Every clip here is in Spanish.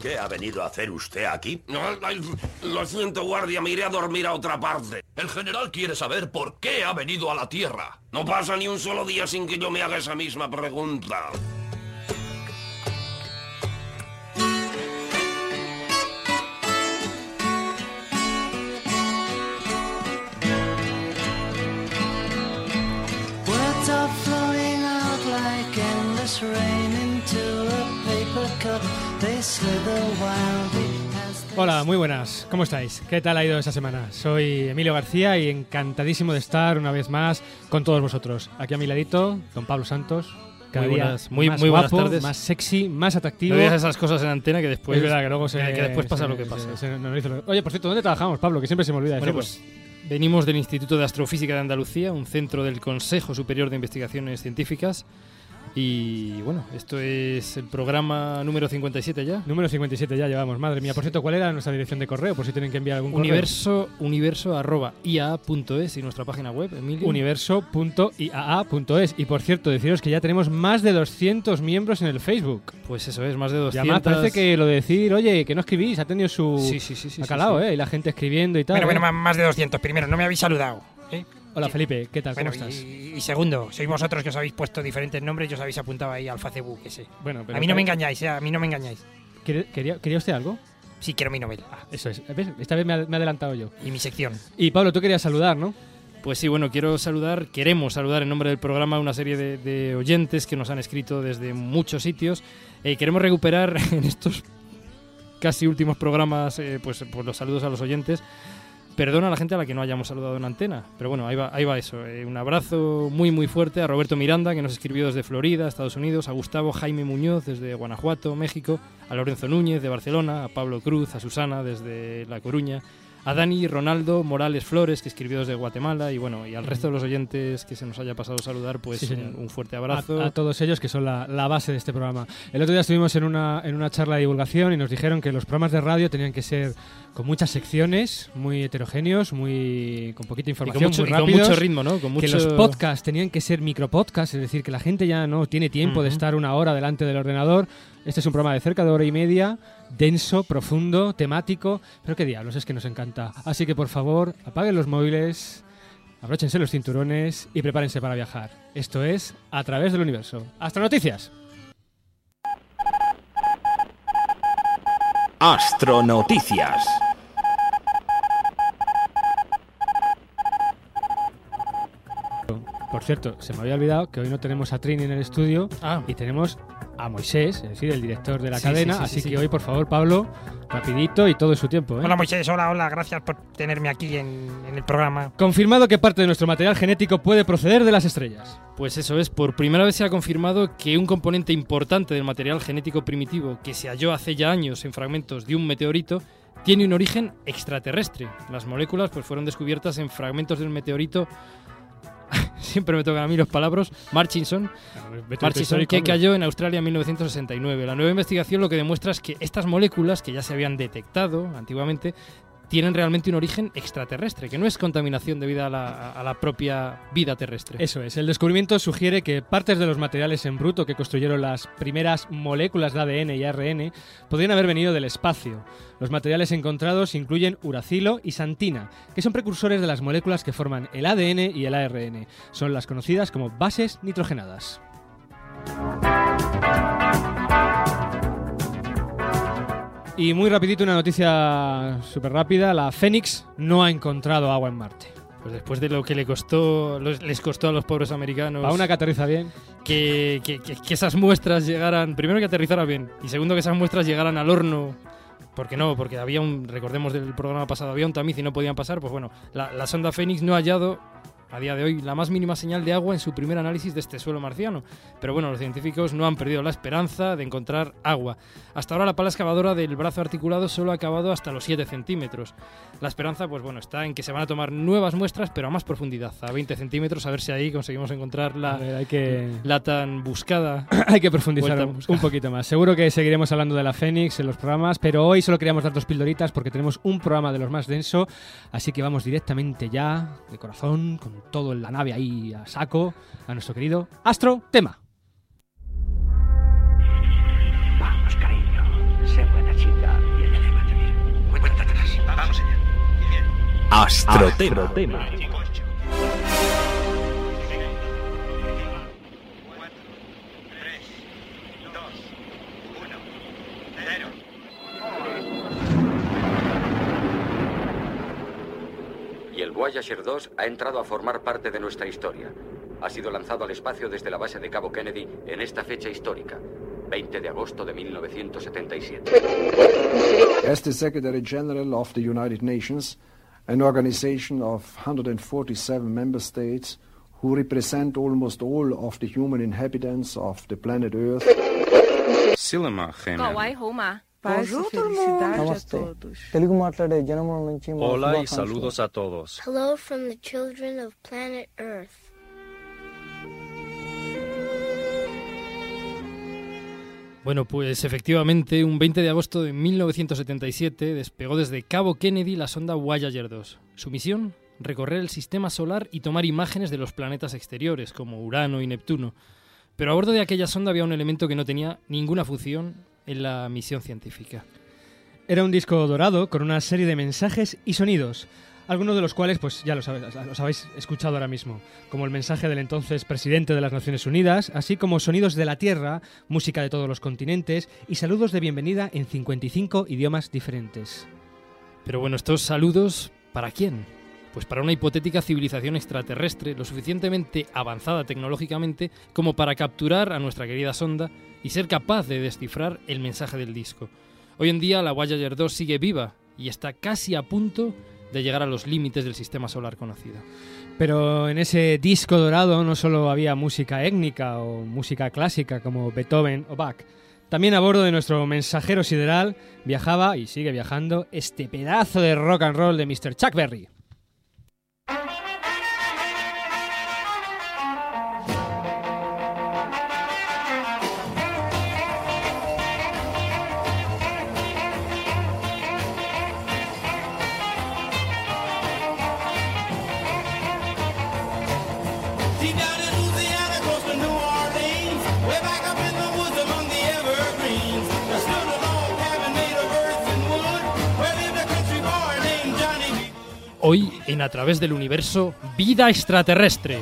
¿Qué ha venido a hacer usted aquí? Ay, Lo siento, guardia, me iré a dormir a otra parte. El general quiere saber por qué ha venido a la Tierra. No pasa ni un solo día sin que yo me haga esa misma pregunta. Hola, muy buenas. ¿Cómo estáis? ¿Qué tal ha ido esa semana? Soy Emilio García y encantadísimo de estar una vez más con todos vosotros. Aquí a mi ladito, don Pablo Santos. Cada Muy día buenas- muy- más muy buenas guapo, tardes. más sexy, más atractivo. No digas esas cosas en antena que después. es verdad que luego se, que después pasa se- lo que pasa. se- dice lo- Oye, por cierto, ¿dónde trabajamos, Pablo? Que siempre se me olvida Bueno, decirlo. pues venimos del Instituto de Astrofísica de Andalucía, un centro del Consejo Superior de Investigaciones Científicas. Y bueno, esto es el programa número 57 ya. Número 57 ya llevamos. Madre mía, por cierto, ¿cuál era nuestra dirección de correo? Por si tienen que enviar algún correo. Universo, universo arroba ia.es y nuestra página web, Emilio. universo.iaa.es. Y por cierto, deciros que ya tenemos más de 200 miembros en el Facebook. Pues eso es, más de Y 200. además parece que lo de decir, oye, que no escribís, ha tenido su... Sí, sí, sí. sí, ha sí, calado, sí. ¿eh? Y la gente escribiendo y tal. Bueno, bueno, ¿eh? más- más de 200. Primero, no me habéis saludado. ¿eh? Hola Felipe, ¿qué tal? Bueno, ¿Cómo estás? y, y segundo, sois vosotros que os habéis puesto diferentes nombres y os habéis apuntado ahí al Facebook ese. Bueno, pero a mí no me engañáis, eh, a mí no me engañáis. ¿Quería, quería, usted algo? Sí quiero mi novela Eso es. ¿Ves? Esta vez me ha, me ha adelantado yo. y mi sección. Y Pablo, tú querías saludar, ¿no? Pues sí, bueno, quiero saludar, queremos saludar en nombre del programa a una serie de, de oyentes que nos han escrito desde muchos sitios. Eh, queremos recuperar en estos casi últimos programas eh, pues, pues los saludos a los oyentes. Perdona a la gente a la que no hayamos saludado en antena, pero bueno, ahí va, ahí va eso. Eh, un abrazo muy muy fuerte a Roberto Miranda, que nos escribió desde Florida, Estados Unidos, a Gustavo Jaime Muñoz desde Guanajuato, México, a Lorenzo Núñez de Barcelona, a Pablo Cruz, a Susana desde La Coruña, a Dani Ronaldo Morales Flores, que escribió desde Guatemala, y bueno, y al resto de los oyentes que se nos haya pasado saludar, pues Sí, un, un fuerte A, abrazo. a todos ellos que son la, la base de este programa. El otro día estuvimos en una, en una charla de divulgación y nos dijeron que los programas de radio tenían que ser con muchas secciones, muy heterogéneos, muy con poquita información, con mucho, muy y con rápidos. mucho ritmo, ¿no? Con mucho... Que los podcasts tenían que ser micropodcasts, es decir, que la gente ya no tiene tiempo de estar una hora delante del ordenador. Este es un programa de cerca de hora y media, denso, profundo, temático, pero qué diablos, es que nos encanta. Así que por favor, apaguen los móviles, abróchense los cinturones y prepárense para viajar. Esto es A través del universo. Hasta noticias. Astronoticias. Por cierto, se me había olvidado que hoy no tenemos a Trini en el estudio Ah, y tenemos a Moisés, es decir, el director de la Sí, cadena. sí, sí, así sí, que sí. hoy, por favor, Pablo, rapidito y todo su tiempo. ¿eh? Hola Moisés, hola, hola, gracias por tenerme aquí en, en el programa. Confirmado que parte de nuestro material genético puede proceder de las estrellas. Pues eso es, por primera vez se ha confirmado que un componente importante del material genético primitivo que se halló hace ya años en fragmentos de un meteorito tiene un origen extraterrestre. Las moléculas pues fueron descubiertas en fragmentos del meteorito siempre me tocan a mí los palabras. Marchinson, Marchinson que cayó en Australia en 1969. La nueva investigación lo que demuestra es que estas moléculas que ya se habían detectado antiguamente tienen realmente un origen extraterrestre, que no es contaminación debida a la, a la propia vida terrestre. Eso es, el descubrimiento sugiere que partes de los materiales en bruto que construyeron las primeras moléculas de ADN y ARN podrían haber venido del espacio. Los materiales encontrados incluyen uracilo y santina, que son precursores de las moléculas que forman el ADN y el ARN. Son las conocidas como bases nitrogenadas. Y muy rapidito una noticia súper rápida, la Fénix no ha encontrado agua en Marte. Pues después de lo que le costó, les costó a los pobres americanos Para una que aterriza bien. que, que- que- que esas muestras llegaran, primero que aterrizara bien y segundo que esas muestras llegaran al horno. Porque no, porque había un, recordemos del programa pasado, había un tamiz y no podían pasar. Pues bueno, la, la sonda Fénix no ha hallado a día de hoy la más mínima señal de agua en su primer análisis de este suelo marciano. Pero bueno, los científicos no han perdido la esperanza de encontrar agua. Hasta ahora la pala excavadora del brazo articulado solo ha acabado hasta los 7 centímetros. La esperanza, pues bueno, está en que se van a tomar nuevas muestras, pero a más profundidad, a 20 centímetros, a ver si ahí conseguimos encontrar la, ver, hay que... la tan buscada Hay que profundizar un poquito más. Seguro que seguiremos hablando de la Fénix en los programas, pero hoy solo queríamos dar dos pildoritas porque tenemos un programa de los más denso, así que vamos directamente ya, de corazón, con todo en la nave ahí a saco, a nuestro querido Astro Tema. Astro Tema. Voyager 2 ha entrado a formar parte de nuestra historia. Ha sido lanzado al espacio desde la base de Cabo Kennedy en esta fecha histórica, 20 de agosto de 1977. As the Secretary General of the United Nations, an organization of 147 member states who represent almost all of the human inhabitants of the planet Earth, 各位好嘛？ Bonjour, y felicidad. Hola y saludos a todos. Hello from the children of planet Earth. Bueno, pues efectivamente, un 20 de agosto de 1977 despegó desde Cabo Kennedy la sonda Voyager 2. Su misión, recorrer el sistema solar y tomar imágenes de los planetas exteriores, como Urano y Neptuno. Pero a bordo de aquella sonda había un elemento que no tenía ninguna función en la misión científica. Era un disco dorado con una serie de mensajes y sonidos, algunos de los cuales pues ya los, habéis- los habéis escuchado ahora mismo, como el mensaje del entonces presidente de las Naciones Unidas, así como sonidos de la Tierra, música de todos los continentes y saludos de bienvenida en 55 idiomas diferentes. Pero bueno, estos saludos, ¿para quién? Pues para una hipotética civilización extraterrestre lo suficientemente avanzada tecnológicamente como para capturar a nuestra querida sonda y ser capaz de descifrar el mensaje del disco. Hoy en día la Voyager 2 sigue viva y está casi a punto de llegar a los límites del sistema solar conocido. Pero en ese disco dorado no solo había música étnica o música clásica como Beethoven o Bach. También a bordo de nuestro mensajero sideral viajaba y sigue viajando este pedazo de rock and roll de Mr. Chuck Berry. Hoy, en A través del universo, vida extraterrestre.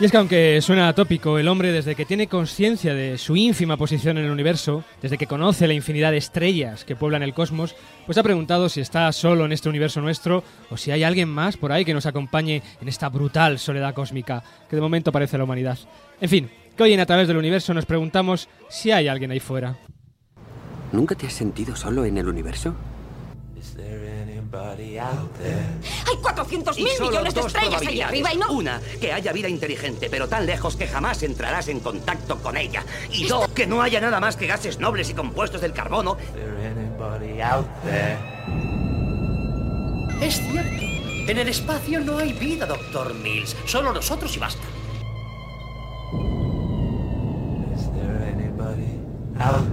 Y es que aunque suena atópico, el hombre desde que tiene conciencia de su ínfima posición en el universo, desde que conoce la infinidad de estrellas que pueblan el cosmos, pues ha preguntado si está solo en este universo nuestro o si hay alguien más por ahí que nos acompañe en esta brutal soledad cósmica que de momento parece la humanidad. En fin, que hoy en A través del universo nos preguntamos si hay alguien ahí fuera. ¿Nunca te has sentido solo en el universo? Hay 400 Y mil solo millones de estrellas ahí probabilidades. arriba y no. Una, que haya vida inteligente, pero tan lejos que jamás entrarás en contacto con ella. Y dos, que no haya nada más que gases nobles y compuestos del carbono. Es cierto. En el espacio no hay vida, doctor Mills. Solo nosotros y basta. Lo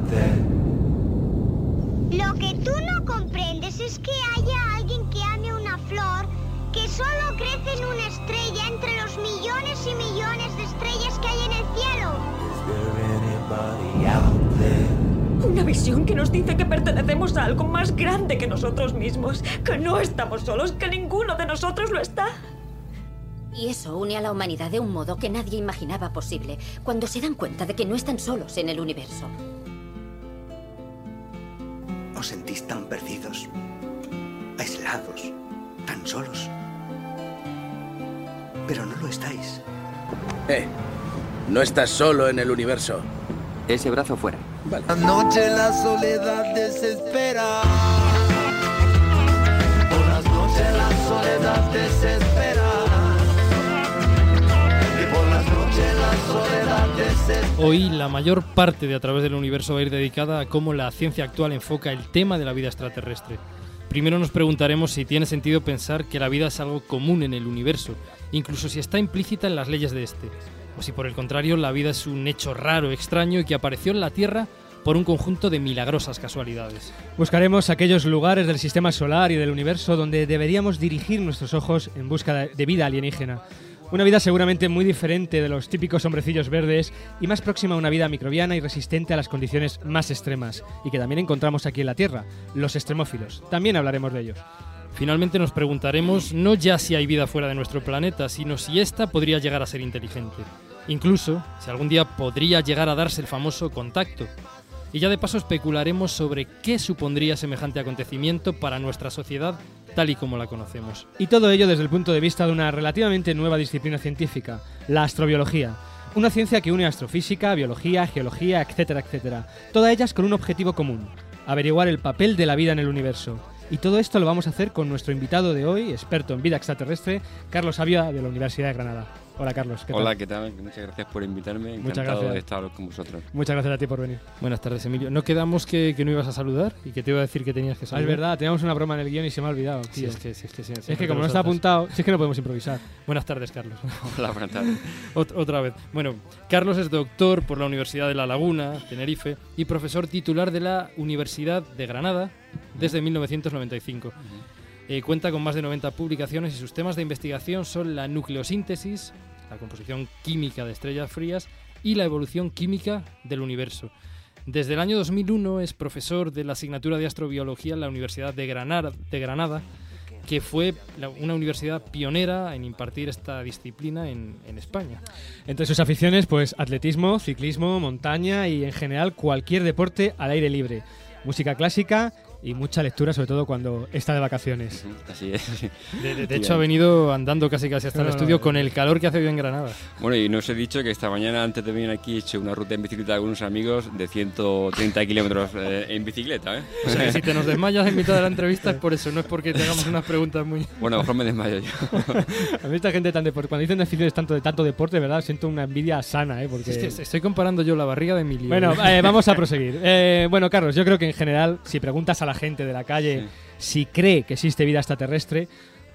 Que nos dice que pertenecemos a algo más grande que nosotros mismos, que no estamos solos, que ninguno de nosotros lo está. Y eso une a la humanidad de un modo que nadie imaginaba posible, cuando se dan cuenta de que no están solos en el universo. Os sentís tan perdidos, aislados, tan solos. Pero no lo estáis. Eh, no estás solo en el universo. Ese brazo fuera. Vale. Anoche la soledad desespera. Por las noches la soledad desespera. Y por las noches la soledad desespera. Hoy la mayor parte de A través del universo va a ir dedicada a cómo la ciencia actual enfoca el tema de la vida extraterrestre. Primero nos preguntaremos si tiene sentido pensar que la vida es algo común en el universo, incluso si está implícita en las leyes de este, o si por el contrario la vida es un hecho raro, extraño y que apareció en la Tierra por un conjunto de milagrosas casualidades. Buscaremos aquellos lugares del sistema solar y del universo donde deberíamos dirigir nuestros ojos en busca de- vida alienígena. Una vida seguramente muy diferente de los típicos hombrecillos verdes y más próxima a una vida microbiana y resistente a las condiciones más extremas, y que también encontramos aquí en la Tierra, los extremófilos. También hablaremos de ellos. Finalmente nos preguntaremos no ya si hay vida fuera de nuestro planeta, sino si ésta podría llegar a ser inteligente. Incluso si algún día podría llegar a darse el famoso contacto. Y ya de paso especularemos sobre qué supondría semejante acontecimiento para nuestra sociedad tal y como la conocemos. Y todo ello desde el punto de vista de una relativamente nueva disciplina científica, la astrobiología. Una ciencia que une astrofísica, biología, geología, etcétera, etcétera. Todas ellas con un objetivo común, averiguar el papel de la vida en el universo. Y todo esto lo vamos a hacer con nuestro invitado de hoy, experto en vida extraterrestre, Carlos Avia de la Universidad de Granada. Hola Carlos, ¿qué tal? Hola, ¿qué tal? Muchas gracias por invitarme. Muchas Encantado gracias. de estar con vosotros. Muchas gracias a ti por venir. Buenas tardes, Emilio. ¿No quedamos que, que no ibas a saludar y que te iba a decir que tenías que Ah, saludar? es verdad, teníamos una broma en el guion y se me ha olvidado. Sí, es que, sí, es que, sí, es que como no está apuntado, si es que no podemos improvisar. Buenas tardes, Carlos. Hola, buenas tardes. Ot- otra vez. Bueno, Carlos es doctor por la Universidad de La Laguna, Tenerife, y profesor titular de la Universidad de Granada desde 1995. Eh, cuenta con más de 90 publicaciones y sus temas de investigación son la nucleosíntesis, la composición química de estrellas frías y la evolución química del universo. Desde el año 2001 es profesor de la asignatura de astrobiología en la Universidad de Granada, que fue una universidad pionera en impartir esta disciplina en, en España. Entre sus aficiones, pues atletismo, ciclismo, montaña y en general cualquier deporte al aire libre. Música clásica y mucha lectura, sobre todo cuando está de vacaciones. Así es. sí. De, de- de hecho, ha venido andando casi casi hasta el No, no, estudio no. con el calor que hace hoy en Granada. Bueno, y nos he dicho que esta mañana, antes de venir aquí, he hecho una ruta en bicicleta con unos amigos de 130 kilómetros eh, en bicicleta. ¿eh? O sea, que si te nos desmayas en mitad de la entrevista es por eso, no es porque te hagamos unas preguntas muy... Bueno, a lo mejor me desmayo yo. A mí esta gente tan deporte, cuando dicen aficiones tanto de tanto deporte, ¿verdad? Siento una envidia sana, ¿eh? Porque... Es que estoy comparando yo la barriga de Emilio. Bueno, eh, vamos a proseguir. Eh, bueno, Carlos, yo creo que en general, si preguntas a la gente de la calle si cree que existe vida extraterrestre,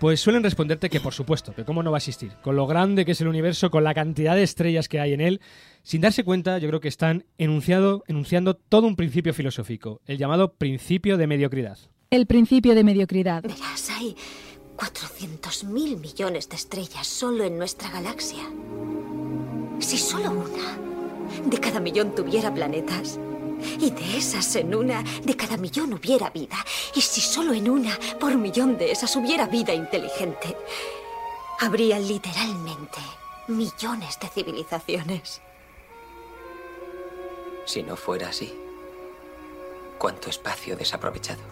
pues suelen responderte que por supuesto, que cómo no va a existir. Con lo grande que es el universo, con la cantidad de estrellas que hay en él, sin darse cuenta, yo creo que están enunciado, enunciando todo un principio filosófico, el llamado principio de mediocridad. El principio de mediocridad. Verás, hay 400.000 millones de estrellas solo en nuestra galaxia. Si solo una de cada millón tuviera planetas, y de esas en una de cada millón hubiera vida, y si solo en una por millón de esas hubiera vida inteligente, habría literalmente millones de civilizaciones. Si no fuera así, ¿cuánto espacio desaprovechado?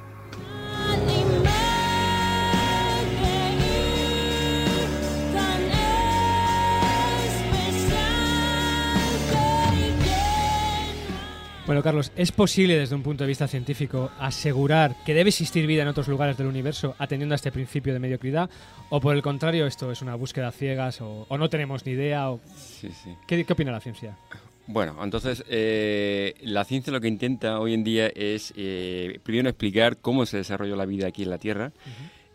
Bueno, Carlos, ¿es posible desde un punto de vista científico asegurar que debe existir vida en otros lugares del universo atendiendo a este principio de mediocridad? ¿O por el contrario, esto es una búsqueda ciegas o, o no tenemos ni idea? O... Sí, sí. ¿Qué, qué opina la ciencia? Bueno, entonces eh, la ciencia lo que intenta hoy en día es eh, primero explicar cómo se desarrolló la vida aquí en la Tierra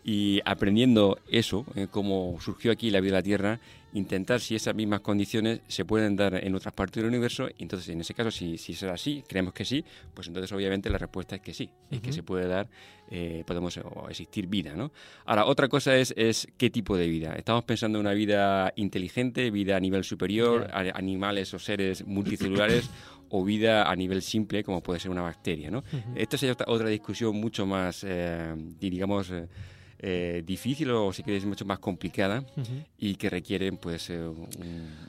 y aprendiendo eso, eh, cómo surgió aquí la vida en la Tierra, intentar si esas mismas condiciones se pueden dar en otras partes del universo. Y entonces, en ese caso, si, si es así, creemos que sí, pues entonces obviamente la respuesta es que sí, es que se puede dar, eh, podemos o existir vida, ¿no? Ahora, otra cosa es, es qué tipo de vida. Estamos pensando en una vida inteligente, vida a nivel superior, a- animales o seres multicelulares o vida a nivel simple, como puede ser una bacteria, ¿no? Esta sería otra, otra discusión mucho más, eh, digamos, eh, difícil o si queréis mucho más complicada y que requieren pues eh, un,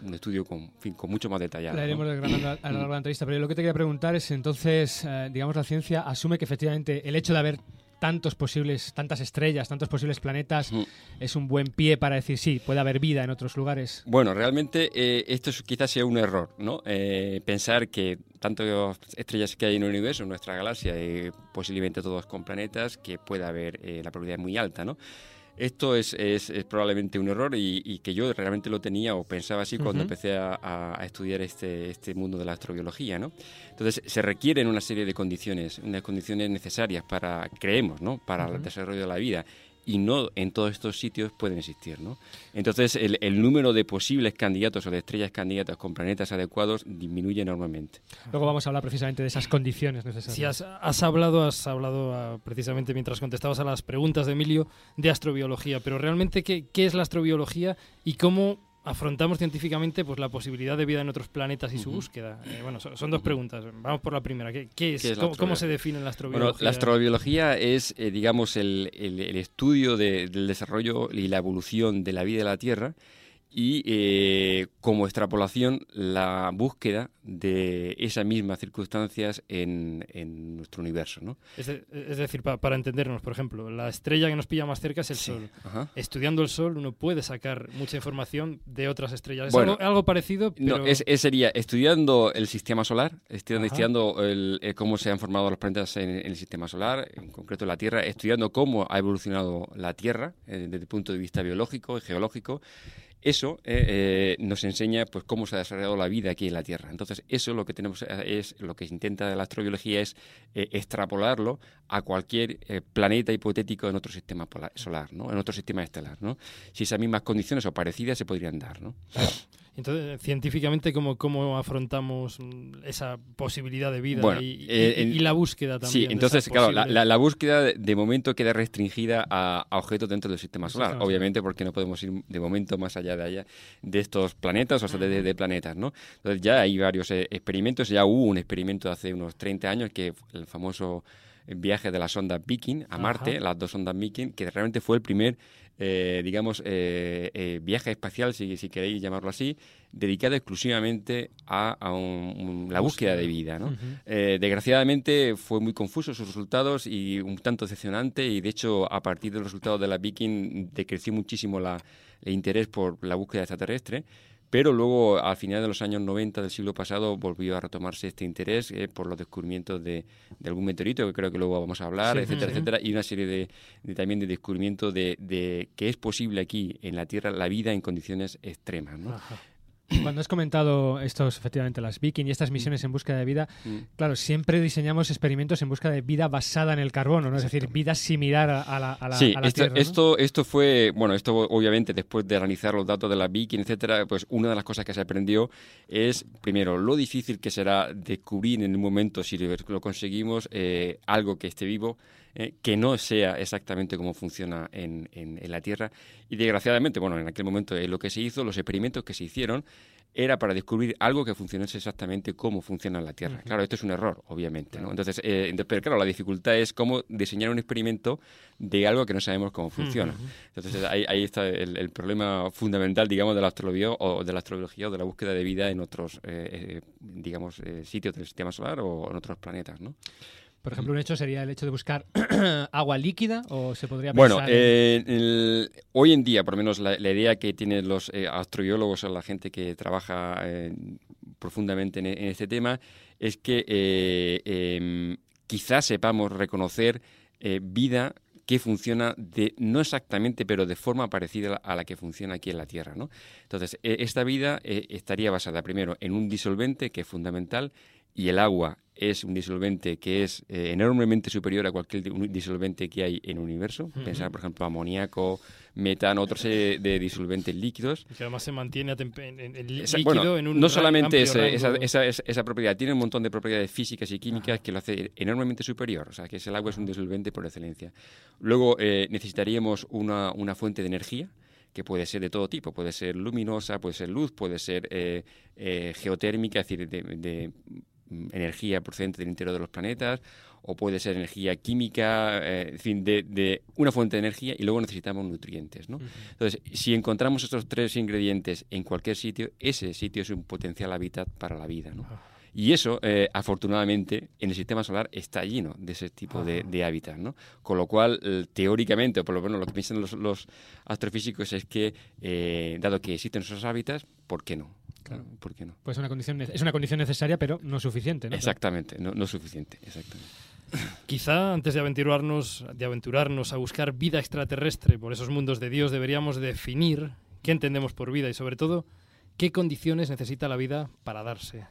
un estudio con, fin, con mucho más detallado. La ¿no? iremos desgranando a, a lo largo de la entrevista, pero yo lo que te quería preguntar es entonces, eh, digamos, la ciencia asume que efectivamente el hecho de haber tantos posibles, tantas estrellas, tantos posibles planetas, es un buen pie para decir sí, puede haber vida en otros lugares. Bueno, realmente eh, esto es- quizás sea un error, ¿no? Eh, pensar que tantas estrellas que hay en el universo, en nuestra galaxia, eh, posiblemente todos con planetas, que pueda haber eh, la probabilidad muy alta, ¿no? Esto es, es- es probablemente un error y, y que yo realmente lo tenía o pensaba así cuando empecé a, estudiar este, este mundo de la astrobiología, ¿no? Entonces se requieren una serie de condiciones, unas condiciones necesarias para, creemos, ¿no? Para el desarrollo de la vida. Y no en todos estos sitios pueden existir. ¿no? Entonces, el, el número de posibles candidatos o de estrellas candidatas con planetas adecuados disminuye enormemente. Luego vamos a hablar precisamente de esas condiciones necesarias. Si has, has hablado, has hablado ah, precisamente mientras contestabas a las preguntas de Emilio de astrobiología, pero realmente qué, qué es la astrobiología y cómo afrontamos científicamente pues la posibilidad de vida en otros planetas y su búsqueda. Eh, bueno, son, son dos preguntas. Vamos por la primera. ¿Qué, qué es? ¿Qué es la ¿Cómo, se define la astrobiología? Bueno, la astrobiología es, eh, digamos, el, el- el estudio de- del desarrollo y la evolución de la vida de la Tierra y eh, como extrapolación la búsqueda de esas mismas circunstancias en, en nuestro universo. ¿no? Es, de- es decir, pa- para entendernos, por ejemplo, la estrella que nos pilla más cerca es el Sí, Sol. ajá. Estudiando el Sol uno puede sacar mucha información de otras estrellas. Es Bueno, algo, algo parecido, pero... No, es, es- sería estudiando el sistema solar, estudiando, Ajá. estudiando el- eh, cómo se han formado los planetas en, en el sistema solar, en concreto la Tierra, estudiando cómo ha evolucionado la Tierra eh, desde el punto de vista biológico y geológico. Eso eh, eh, nos enseña pues cómo se ha desarrollado la vida aquí en la Tierra. Entonces, eso lo que tenemos eh, es lo que intenta la astrobiología es extrapolarlo a cualquier planeta hipotético en otro sistema polar- solar, ¿no? En otro sistema estelar, ¿no? Si esas mismas condiciones o parecidas se podrían dar, ¿no? Entonces, científicamente, ¿cómo, cómo afrontamos mm, esa posibilidad de vida Bueno, y, y- eh, y- en- y la búsqueda también? Sí, entonces, claro, la, posible- la- la búsqueda de, de momento queda restringida a, a objetos dentro del sistema solar, obviamente porque no podemos ir de momento más allá de allá de estos planetas, o sea, de, de planetas, ¿no? Entonces ya hay varios eh, experimentos, ya hubo un experimento hace unos 30 años que el famoso viaje de la sonda Viking a Ajá. Marte, las dos sondas Viking, que realmente fue el primer, eh, digamos, eh, eh, viaje espacial, si, si queréis llamarlo así, dedicado exclusivamente a, a un- un- la búsqueda de vida. ¿no? Desgraciadamente fue muy confuso sus resultados y un tanto decepcionante y de hecho a partir de los resultados de la Viking decreció muchísimo la, el interés por la búsqueda extraterrestre. Pero luego, al final de los años 90 del siglo pasado, volvió a retomarse este interés eh, por los descubrimientos de, de algún meteorito, que creo que luego vamos a hablar, Sí, etcétera, sí. etcétera, y una serie de, de también de descubrimientos de, de que es posible aquí en la Tierra la vida en condiciones extremas. ¿no? Cuando has comentado estos, efectivamente, las Viking y estas misiones en búsqueda de vida, Mm. claro, siempre diseñamos experimentos en busca de vida basada en el carbono, ¿no? Es decir, vida similar a, la, a la, sí, a la esto, Tierra. ¿no? esto, esto fue, bueno, esto obviamente después de analizar los datos de la Viking, etcétera, pues una de las cosas que se aprendió es, primero, lo difícil que será descubrir en un momento, si lo conseguimos, eh, algo que esté vivo, eh, que no sea exactamente como funciona en, en- en la Tierra. Y desgraciadamente, bueno, en aquel momento eh, lo que se hizo, los experimentos que se hicieron, era para descubrir algo que funcionase exactamente como funciona en la Tierra. Claro, esto es un error, obviamente. ¿no? Entonces, eh, pero claro, la dificultad es cómo diseñar un experimento de algo que no sabemos cómo funciona. Entonces, ahí, ahí está el, el problema fundamental, digamos, de la astrología o de la astrología o de la búsqueda de vida en otros, eh, eh, digamos, eh, sitios del sistema solar o en otros planetas, ¿no? Por ejemplo, un hecho sería el hecho de buscar agua líquida o se podría Bueno, pensar en- eh, el- hoy en día, por lo menos la, la idea que tienen los eh, astrobiólogos o la gente que trabaja eh, profundamente en, en este tema es que em, quizás sepamos reconocer vida que funciona de no exactamente, pero de forma parecida a la que funciona aquí en la Tierra, ¿no? Entonces, eh, esta vida estaría basada primero en un disolvente que es fundamental y el agua es un disolvente que es eh, enormemente superior a cualquier disolvente que hay en el universo. Pensar, por ejemplo, amoníaco, metano, otra serie de disolventes líquidos. Y que además se mantiene en, Esa- líquido bueno, en un no solamente esa, rango. esa, esa- esa propiedad, tiene un montón de propiedades físicas y químicas que lo hace enormemente superior. O sea, que es el agua es un disolvente por excelencia. Luego eh, necesitaríamos una, una fuente de energía que puede ser de todo tipo, puede ser luminosa, puede ser luz, puede ser eh, eh, geotérmica, es decir, de, de, energía procedente del interior de los planetas, o puede ser energía química, eh, en fin, de, de una fuente de energía y luego necesitamos nutrientes. ¿no? Entonces, si encontramos estos tres ingredientes en cualquier sitio, ese sitio es un potencial hábitat para la vida. ¿no? Y eso, eh, afortunadamente, en el sistema solar está lleno de ese tipo de, de hábitat, ¿no? Con lo cual, eh, teóricamente, o por lo menos lo que piensan los, los astrofísicos es que, eh, dado que existen esos hábitats, ¿por qué no? ¿Por qué no? Pues una condición, es una condición necesaria, pero no suficiente. ¿no? Exactamente, no, no es suficiente, exactamente. Quizá antes de aventurarnos, de aventurarnos a buscar vida extraterrestre por esos mundos de Dios, deberíamos definir qué entendemos por vida y sobre todo qué condiciones necesita la vida para darse.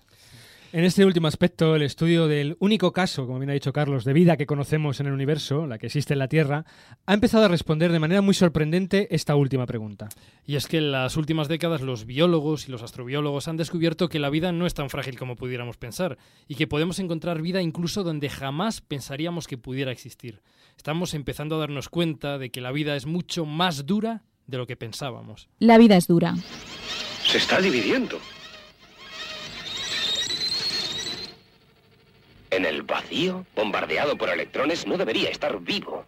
En este último aspecto, el estudio del único caso, como bien ha dicho Carlos, de vida que conocemos en el universo, la que existe en la Tierra, ha empezado a responder de manera muy sorprendente esta última pregunta. Y es que en las últimas décadas los biólogos y los astrobiólogos han descubierto que la vida no es tan frágil como pudiéramos pensar y que podemos encontrar vida incluso donde jamás pensaríamos que pudiera existir. Estamos empezando a darnos cuenta de que la vida es mucho más dura de lo que pensábamos. La vida es dura. Se está dividiendo. En el vacío, bombardeado por electrones, no debería estar vivo.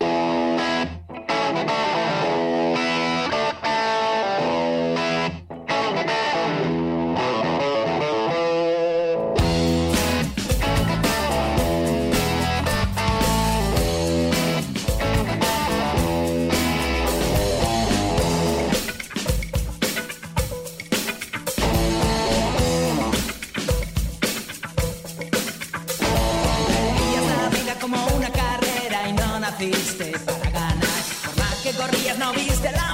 Corrías no viste la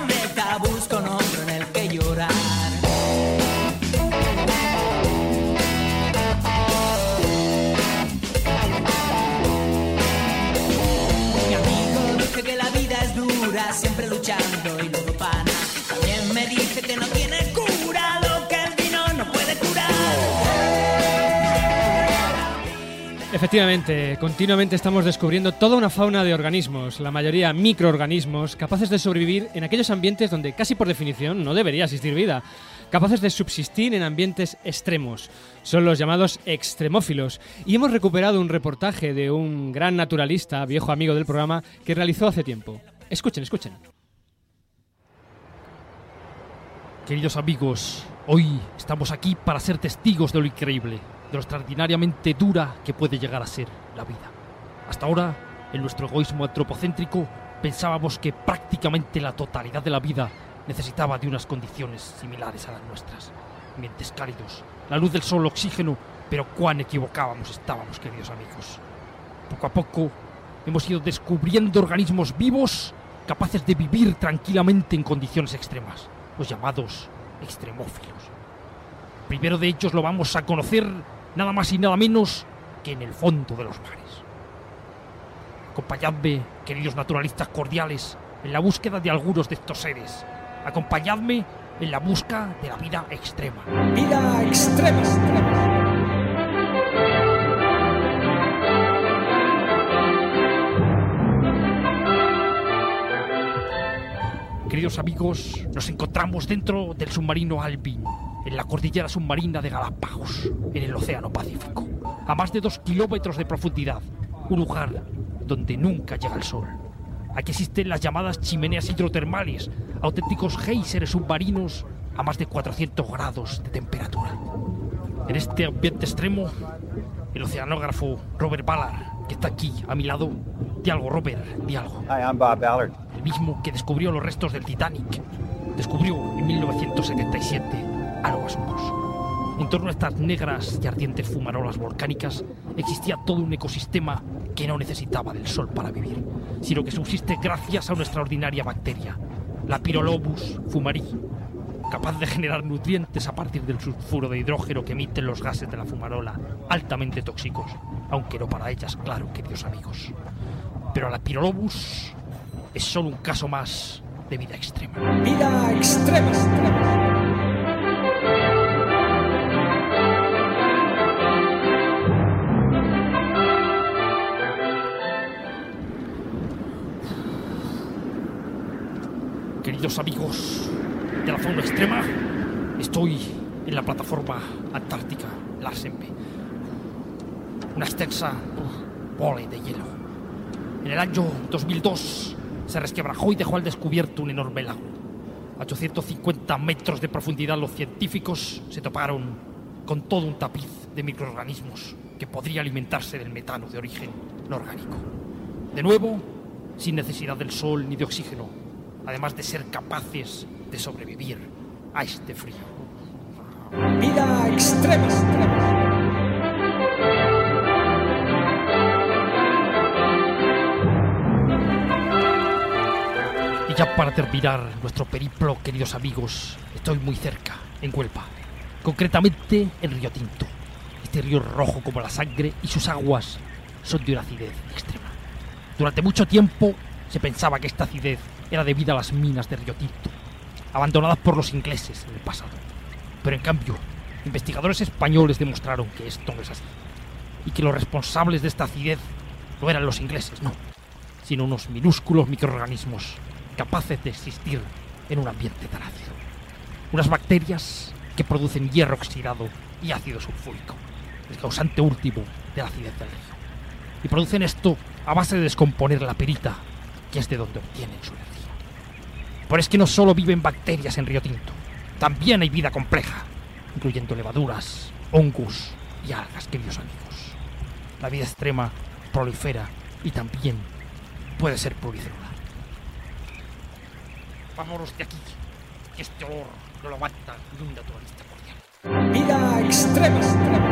Efectivamente, continuamente estamos descubriendo toda una fauna de organismos, la mayoría microorganismos, capaces de sobrevivir en aquellos ambientes donde casi por definición no debería existir vida, capaces de subsistir en ambientes extremos. Son los llamados extremófilos. Y hemos recuperado un reportaje de un gran naturalista, viejo amigo del programa, que realizó hace tiempo. Escuchen, escuchen. Queridos amigos, hoy estamos aquí para ser testigos de lo increíble, lo extraordinariamente dura que puede llegar a ser la vida. Hasta ahora, en nuestro egoísmo antropocéntrico, pensábamos que prácticamente la totalidad de la vida necesitaba de unas condiciones similares a las nuestras. Ambientes cálidos, la luz del sol, oxígeno, pero cuán equivocábamos estábamos, queridos amigos. Poco a poco hemos ido descubriendo organismos vivos capaces de vivir tranquilamente en condiciones extremas, los llamados extremófilos. Primero de ellos lo vamos a conocer nada más y nada menos que en el fondo de los mares. Acompañadme, queridos naturalistas cordiales, en la búsqueda de algunos de estos seres. Acompañadme en la busca de la vida extrema. Vida extrema. Queridos amigos, nos encontramos dentro del submarino Alvin, en la cordillera submarina de Galápagos, en el Océano Pacífico, a más de dos kilómetros de profundidad, un lugar donde nunca llega el sol. Aquí existen las llamadas chimeneas hidrotermales, auténticos géiseres submarinos a más de 400 grados de temperatura. En este ambiente extremo, el oceanógrafo Robert Ballard, que está aquí a mi lado, di algo, Robert, di algo. Hi, I'm Bob Ballard. El mismo que descubrió los restos del Titanic. Descubrió en 1977 algo asombroso. En torno a estas negras y ardientes fumarolas volcánicas existía todo un ecosistema que no necesitaba del sol para vivir, sino que subsiste gracias a una extraordinaria bacteria, la Pyrolobus fumari, capaz de generar nutrientes a partir del sulfuro de hidrógeno que emiten los gases de la fumarola, altamente tóxicos, aunque no para ellas, claro, queridos amigos. Pero la Pyrolobus es solo un caso más de vida extrema. Vida extrema. Queridos amigos de la fauna extrema, estoy en la plataforma antártica Larsen B. Una extensa bola de hielo. En el año 2002 se resquebrajó y dejó al descubierto un enorme lago. A 850 metros de profundidad los científicos se toparon con todo un tapiz de microorganismos que podría alimentarse del metano de origen no orgánico. De nuevo, sin necesidad del sol ni de oxígeno, además de ser capaces de sobrevivir a este frío. Vida extrema. Y ya para terminar nuestro periplo, queridos amigos, estoy muy cerca, en Huelva. Concretamente en Río Tinto. exterior rojo como la sangre y sus aguas son de una acidez extrema. Durante mucho tiempo se pensaba que esta acidez era debida a las minas de Río Tinto, abandonadas por los ingleses en el pasado. Pero en cambio, investigadores españoles demostraron que esto no es así, y que los responsables de esta acidez no eran los ingleses, no, sino unos minúsculos microorganismos capaces de existir en un ambiente tan ácido. Unas bacterias que producen hierro oxidado y ácido sulfúrico, el causante último de la acidez del río. Y producen esto a base de descomponer la perita, que es de donde obtienen su energía. Pero es que no solo viven bacterias en Río Tinto, también hay vida compleja, incluyendo levaduras, hongos y algas, queridos amigos. La vida extrema prolifera y también puede ser pluricelular. Vámonos de aquí, que este olor no lo aguanta ni un naturalista cordial. Vida extrema.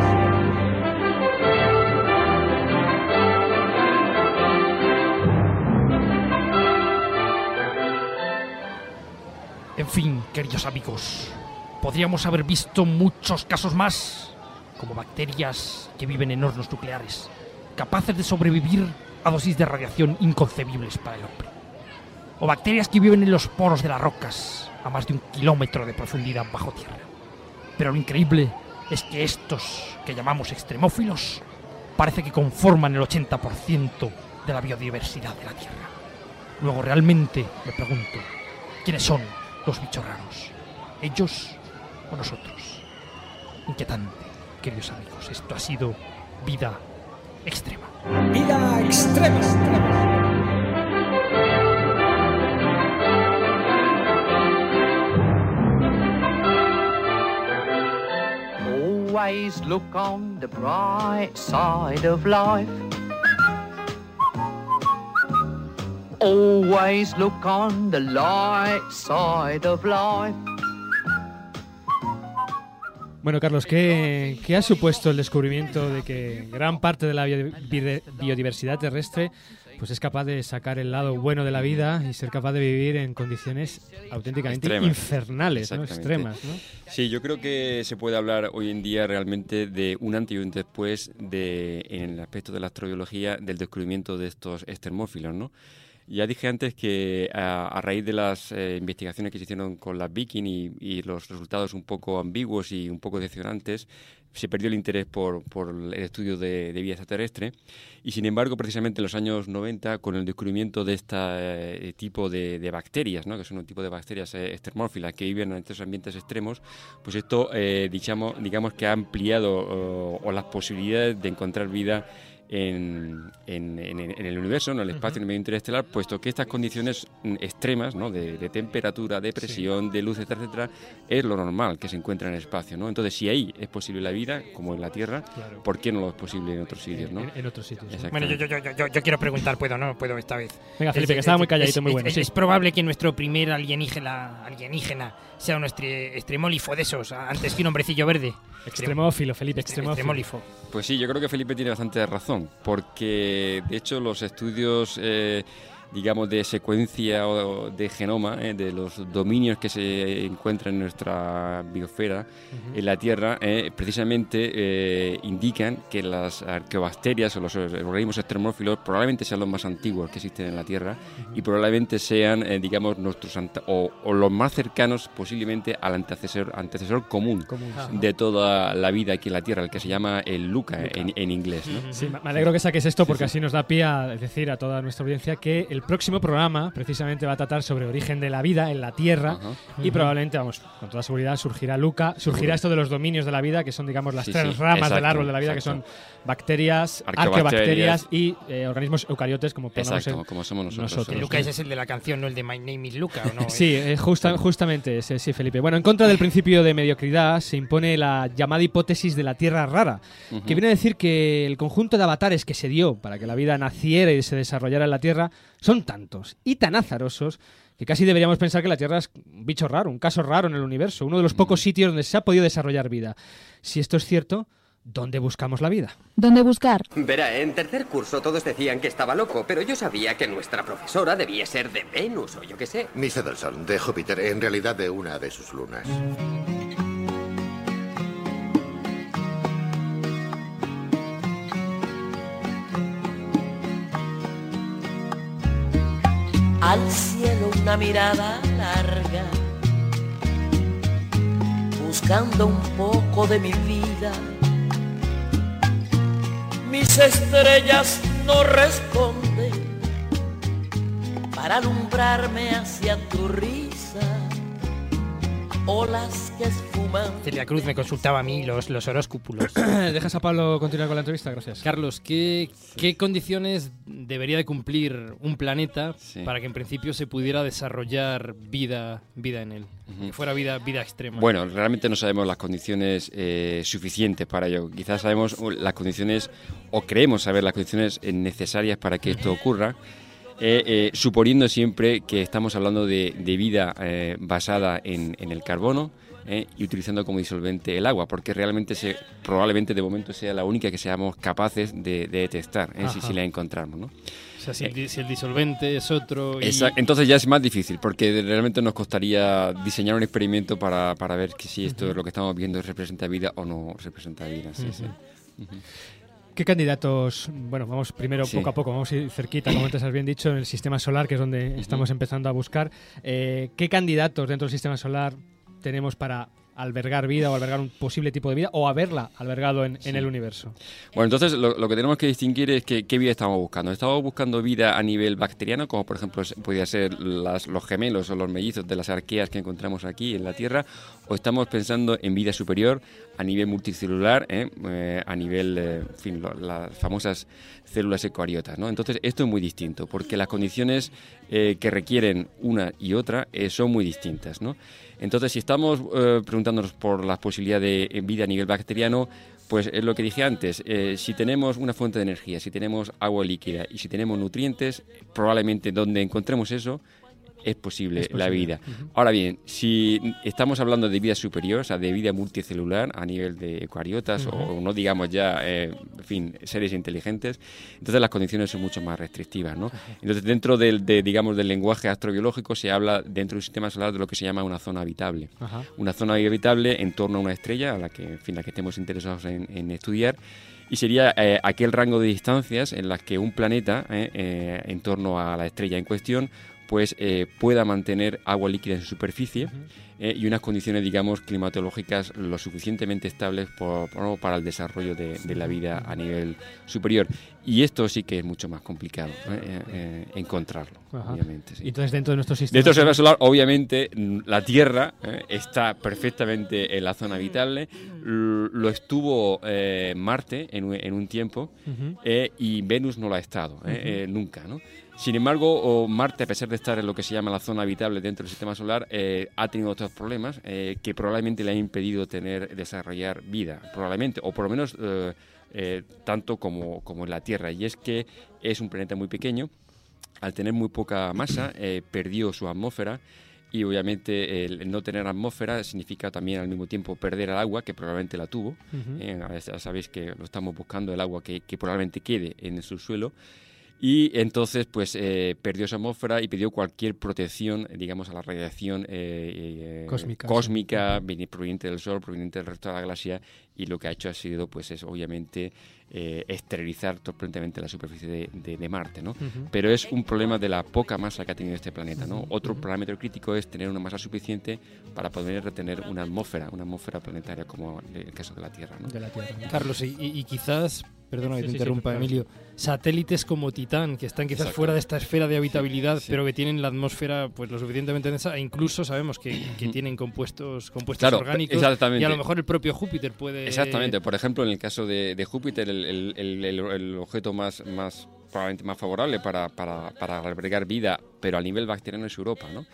En fin, queridos amigos, podríamos haber visto muchos casos más, como bacterias que viven en hornos nucleares, capaces de sobrevivir a dosis de radiación inconcebibles para el hombre. O bacterias que viven en los poros de las rocas, a más de un kilómetro de profundidad bajo tierra. Pero lo increíble es que estos, que llamamos extremófilos, parece que conforman el 80% de la biodiversidad de la Tierra. Luego realmente me pregunto, ¿quiénes son los bichos raros? ¿Ellos o nosotros? Inquietante, queridos amigos, esto ha sido vida extrema. Vida extrema. Always look on the bright side of life. Always look on the light side of life. Bueno, Carlos, ¿qué, qué ha supuesto el descubrimiento de que gran parte de la biodiversidad terrestre pues es capaz de sacar el lado bueno de la vida y ser capaz de vivir en condiciones auténticamente Extremas. infernales, ¿no? Extremas? ¿no? Sí, yo creo que se puede hablar hoy en día realmente de un antes y un después de, en el aspecto de la astrobiología del descubrimiento de estos estermófilos, ¿no? Ya dije antes que a, a raíz de las eh, investigaciones que se hicieron con las Viking y, y los resultados un poco ambiguos y un poco decepcionantes, se perdió el interés por, por el estudio de, de vida extraterrestre. Y sin embargo, precisamente en los años 90, con el descubrimiento de este tipo de, de bacterias, ¿no? que son un tipo de bacterias eh, estermófilas que viven en estos ambientes extremos, pues esto, eh, digamos, digamos que ha ampliado o, o las posibilidades de encontrar vida en, en- en- en el universo, en el espacio, en el medio interestelar, puesto que estas condiciones mm, extremas, ¿no? de, de temperatura, de presión, de luz, etcétera, etcétera, es lo normal que se encuentra en el espacio. ¿no? Entonces, si ahí es posible la vida, como en la Tierra, Claro. ¿por qué no lo es posible en otros sitios? ¿no? En, en otros sitios. ¿no? Bueno, yo, yo, yo, yo, yo quiero preguntar, ¿puedo? No, puedo esta vez. Venga, Felipe, que estaba muy calladito, muy bueno, Es, sí. es probable que nuestro primer alienígena, alienígena sea un extremólifo de esos, antes que un hombrecillo verde. Extremófilo, Felipe, extremófilo. Extremólifo. Pues sí, yo creo que Felipe tiene bastante razón, porque de hecho los estudios, eh, digamos, de secuencia o de genoma, eh, de los dominios que se encuentran en nuestra biosfera, Ujú. en la Tierra, eh, precisamente eh, indican que las arqueobacterias o los organismos extremófilos probablemente sean los más antiguos que existen en la Tierra y probablemente sean, eh, digamos, nuestros o, o los más cercanos posiblemente al antecesor, antecesor común, Ajá. de toda la vida aquí en la Tierra, el que se llama el Luca, En, en inglés. ¿no? Sí, me me alegro que saques esto porque así nos da pie a decir a toda nuestra audiencia que el próximo programa precisamente va a tratar sobre origen de la vida en la Tierra y probablemente, vamos, con toda seguridad surgirá Luca, surgirá Seguro. esto de los dominios de la vida, que son, digamos, las Sí, tres sí, ramas del árbol de la vida, que son bacterias, Arqueobacterias. arqueobacterias y eh, organismos eucariotes, como podemos Exacto, ser como somos nosotros. El Luca ese es el de la canción, no el de My Name is Luca, ¿o no? Sí, eh, justa- justamente ese, sí, Felipe. Bueno, en contra del principio de mediocridad se impone la llamada hipótesis de la Tierra rara, que viene a decir que el conjunto de avatares que se dio para que la vida naciera y se desarrollara en la Tierra son tantos y tan azarosos que casi deberíamos pensar que la Tierra es un bicho raro, un caso raro en el universo, uno de los pocos sitios donde se ha podido desarrollar vida. Si esto es cierto, ¿dónde buscamos la vida? ¿Dónde buscar? Verá, en tercer curso todos decían que estaba loco, pero yo sabía que nuestra profesora debía ser de Venus o yo qué sé. Dice del Sol, de Júpiter, en realidad de una de sus lunas. Al cielo una mirada larga, buscando un poco de mi vida. Mis estrellas no responden para alumbrarme hacia tu risa. Olas que esfuman. Celia Cruz me consultaba a mí los, los horóscopos. ¿Dejas a Pablo continuar con la entrevista? Gracias. Carlos, ¿qué, qué condiciones debería de cumplir un planeta para que en principio se pudiera desarrollar vida, vida en él? Que fuera vida, vida extrema. Bueno, realmente no sabemos las condiciones eh, suficientes para ello. Quizás sabemos uh, las condiciones, o creemos saber las condiciones necesarias para que esto ocurra. Eh, eh, suponiendo siempre que estamos hablando de, de vida eh, basada en, en el carbono eh, y utilizando como disolvente el agua, porque realmente se, probablemente de momento sea la única que seamos capaces de, de detectar, si, si la encontramos. ¿no? o sea, si, el si el disolvente es otro. y- Esa- entonces ya es más difícil, porque realmente nos costaría diseñar un experimento para, para ver que si esto es lo que estamos viendo representa vida o no representa vida. sí, sí. ¿Qué candidatos? Bueno, vamos primero Sí. poco a poco, vamos a ir cerquita, como antes has bien dicho, en el sistema solar, que es donde estamos empezando a buscar. Eh, ¿Qué candidatos dentro del sistema solar tenemos para albergar vida o albergar un posible tipo de vida o haberla albergado en, en el universo? Bueno, entonces lo, lo que tenemos que distinguir es que, qué vida estamos buscando. ¿Estamos buscando vida a nivel bacteriano, como por ejemplo podría ser las- los gemelos o los mellizos de las arqueas que encontramos aquí en la Tierra? ¿O estamos pensando en vida superior a nivel multicelular, eh, eh, a nivel, eh, en fin, lo- las famosas células eucariotas? ¿no? Entonces esto es muy distinto, porque las condiciones eh, que requieren una y otra eh, son muy distintas. ¿no? Entonces, si estamos eh, preguntándonos por la posibilidad de vida a nivel bacteriano, pues es lo que dije antes, si tenemos una fuente de energía, si tenemos agua líquida y si tenemos nutrientes, probablemente donde encontremos eso es posible, Es la vida. Ahora bien, si estamos hablando de vida superior, o sea, de vida multicelular a nivel de eucariotas o no digamos ya, eh, en fin, seres inteligentes, entonces las condiciones son mucho más restrictivas, ¿no? Entonces dentro del, de, digamos, del lenguaje astrobiológico se habla dentro del sistema solar de lo que se llama una zona habitable. Una zona habitable en torno a una estrella a la que, en fin, la que estemos interesados en, en estudiar y sería eh, aquel rango de distancias en las que un planeta eh, eh, en torno a la estrella en cuestión pues eh, pueda mantener agua líquida en su superficie eh, y unas condiciones digamos climatológicas lo suficientemente estables por- por- para el desarrollo de, de la vida a nivel superior y esto sí que es mucho más complicado eh, encontrarlo Ajá. obviamente sí. Entonces dentro de nuestro sistema... Dentro del sistema solar, obviamente, mm, la Tierra está perfectamente en la zona habitable. Lo estuvo Marte en, un- en un tiempo y Venus no lo ha estado, nunca, ¿no? Sin embargo, Marte, a pesar de estar en lo que se llama la zona habitable dentro del sistema solar, eh, ha tenido otros problemas eh, que probablemente le han impedido tener desarrollar vida, probablemente, o por lo menos eh, eh, tanto como, como en la Tierra. Y es que es un planeta muy pequeño, al tener muy poca masa, eh, perdió su atmósfera y obviamente el no tener atmósfera significa también al mismo tiempo perder el agua, que probablemente la tuvo. Ujú. Eh, ahora ya sabéis que lo estamos buscando, el agua que, que probablemente quede en el subsuelo. Y entonces, pues, eh, perdió su atmósfera y perdió cualquier protección, digamos, a la radiación eh, eh, Cósmica, cósmica, veni- proveniente del Sol, proveniente del resto de la galaxia, y lo que ha hecho ha sido, pues, es obviamente eh, esterilizar totalmente la superficie de, de- de Marte, ¿no? Pero es un problema de la poca masa que ha tenido este planeta, ¿no? Otro parámetro crítico es tener una masa suficiente para poder retener una atmósfera, una atmósfera planetaria, como el caso de la Tierra, ¿no? De la Tierra. Carlos, y quizás, perdona que Sí, te sí, interrumpa. Emilio, satélites como Titán, que están quizás Exacto. fuera de esta esfera de habitabilidad, pero que tienen la atmósfera pues lo suficientemente densa, e incluso sabemos que, que tienen compuestos, compuestos Claro, orgánicos, exactamente. y a lo mejor el propio Júpiter puede... Exactamente. Por ejemplo, en el caso de, de Júpiter, el, el- el- el- el objeto más, más probablemente más favorable para, para, para albergar vida, pero a nivel bacteriano es Europa, ¿no?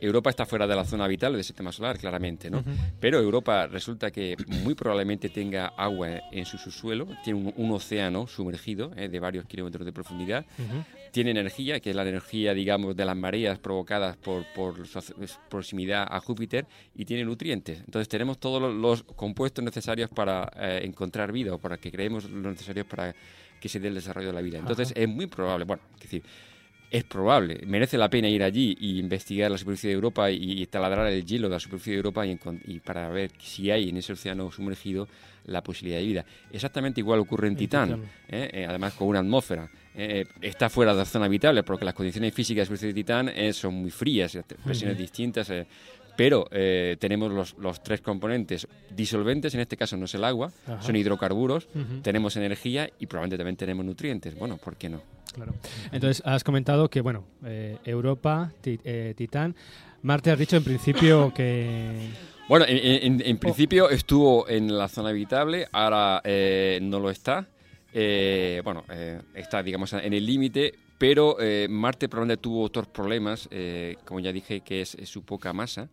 Europa está fuera de la zona habitable del sistema solar, claramente, ¿no? Pero Europa resulta que muy probablemente tenga agua en su subsuelo, tiene un, un océano sumergido eh, de varios kilómetros de profundidad, tiene energía, que es la energía, digamos, de las mareas provocadas por, por su proximidad a Júpiter, y tiene nutrientes. Entonces tenemos todos los, los compuestos necesarios para eh, encontrar vida o para que creemos los necesarios para que se dé el desarrollo de la vida. Entonces es muy probable, bueno, es decir, es probable, merece la pena ir allí y investigar la superficie de Europa y, y taladrar el hielo de la superficie de Europa y, para ver si hay en ese océano sumergido la posibilidad de vida. Exactamente igual ocurre en Titán. ¿eh? Eh, además con una atmósfera. Eh, está fuera de la zona habitable porque las condiciones físicas de la superficie de Titán eh, son muy frías, eh, presiones distintas. Pero eh, tenemos los, los tres componentes disolventes, en este caso no es el agua, Ajá. son hidrocarburos, tenemos energía y probablemente también tenemos nutrientes. Bueno, ¿por qué no? Claro. Entonces, has comentado que, bueno, eh, Europa, Ti- eh, Titán. Marte, has dicho en principio que. Bueno, en, en- en principio estuvo en la zona habitable, ahora no lo está. Bueno, está, digamos, en el límite, pero eh, Marte probablemente tuvo otros problemas, eh, como ya dije, que es, es su poca masa,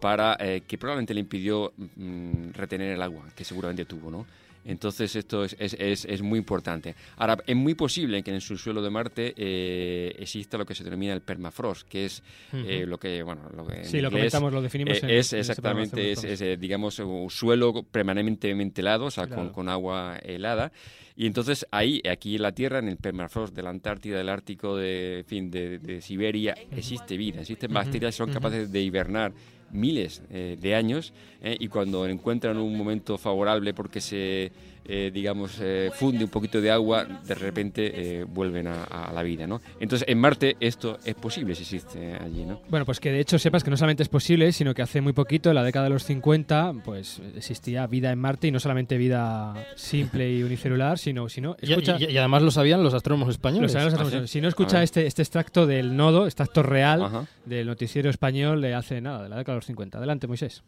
para eh, que probablemente le impidió mm, retener el agua, que seguramente tuvo, ¿no? Entonces esto es, es, es- es muy importante. Ahora, es muy posible que en el subsuelo de Marte eh, exista lo que se denomina el permafrost, que es eh, lo que, bueno, lo que en Sí, lo comentamos, lo definimos eh, en- es exactamente, es, eh, digamos, un suelo permanentemente helado, o sea, con, Claro. con agua helada. Y entonces ahí, aquí en la Tierra, en el permafrost de la Antártida, del Ártico, de, en fin, de, de Siberia, existe vida. Existen bacterias que son capaces de hibernar miles eh, de años eh, y cuando encuentran un momento favorable porque se, eh, digamos, eh, funde un poquito de agua, de repente eh, vuelven a, a la vida, ¿no? Entonces, en Marte esto es posible si existe allí, ¿no? Bueno, pues que de hecho sepas que no solamente es posible, sino que hace muy poquito, en la década de los 50, pues existía vida en Marte y no solamente vida simple y unicelular, sino, sino Y, escucha, y- y además lo sabían los astrónomos españoles. Los Ah, astrónomos. sí. Si no escucha ver. este, este extracto del nodo, extracto real Ajá. del noticiero español de hace nada, de la década de los 50. Adelante, Moisés.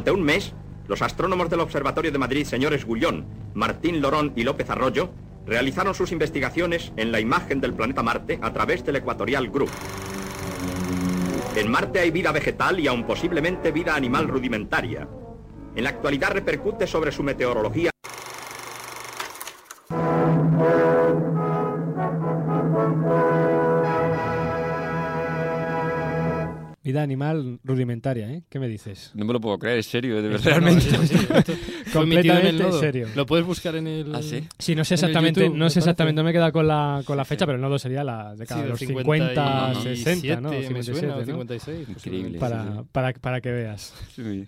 Durante un mes, los astrónomos del Observatorio de Madrid, señores Gullón, Martín Lorón y López Arroyo, realizaron sus investigaciones en la imagen del planeta Marte a través del Equatorial Group. En Marte hay vida vegetal y aún posiblemente vida animal rudimentaria. En la actualidad repercute sobre su meteorología. Vida animal rudimentaria, ¿eh? ¿Qué me dices? No me lo puedo creer, en serio, de verdad. no, realmente. sí, esto Fue emitido en el completamente nodo. serio. Lo puedes buscar en el. ¿Ah, sí? Sí, no sé en exactamente, YouTube, no me sé exactamente, no me he quedado con la, con la fecha, pero el nodo sería la década Sí, de los del 50, 57, 60, ¿no? me 57, suena, o ¿no? 56. Increíble. Para, sí, sí. para, para que veas. Sí.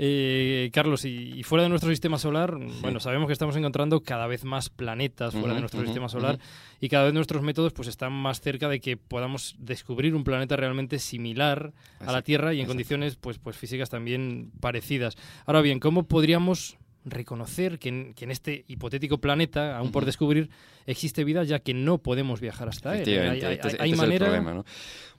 Eh, Carlos, y, y fuera de nuestro sistema solar, bueno, sabemos que estamos encontrando cada vez más planetas fuera de nuestro sistema solar y cada vez nuestros métodos pues están más cerca de que podamos descubrir un planeta realmente similar a la Tierra y en exacto. condiciones pues, pues físicas también parecidas. Ahora bien, ¿cómo podríamos reconocer que en, que en este hipotético planeta, aún por descubrir, existe vida ya que no podemos viajar hasta él? Hay, Efectivamente, hay- este, hay este es el manera... problema, ¿no?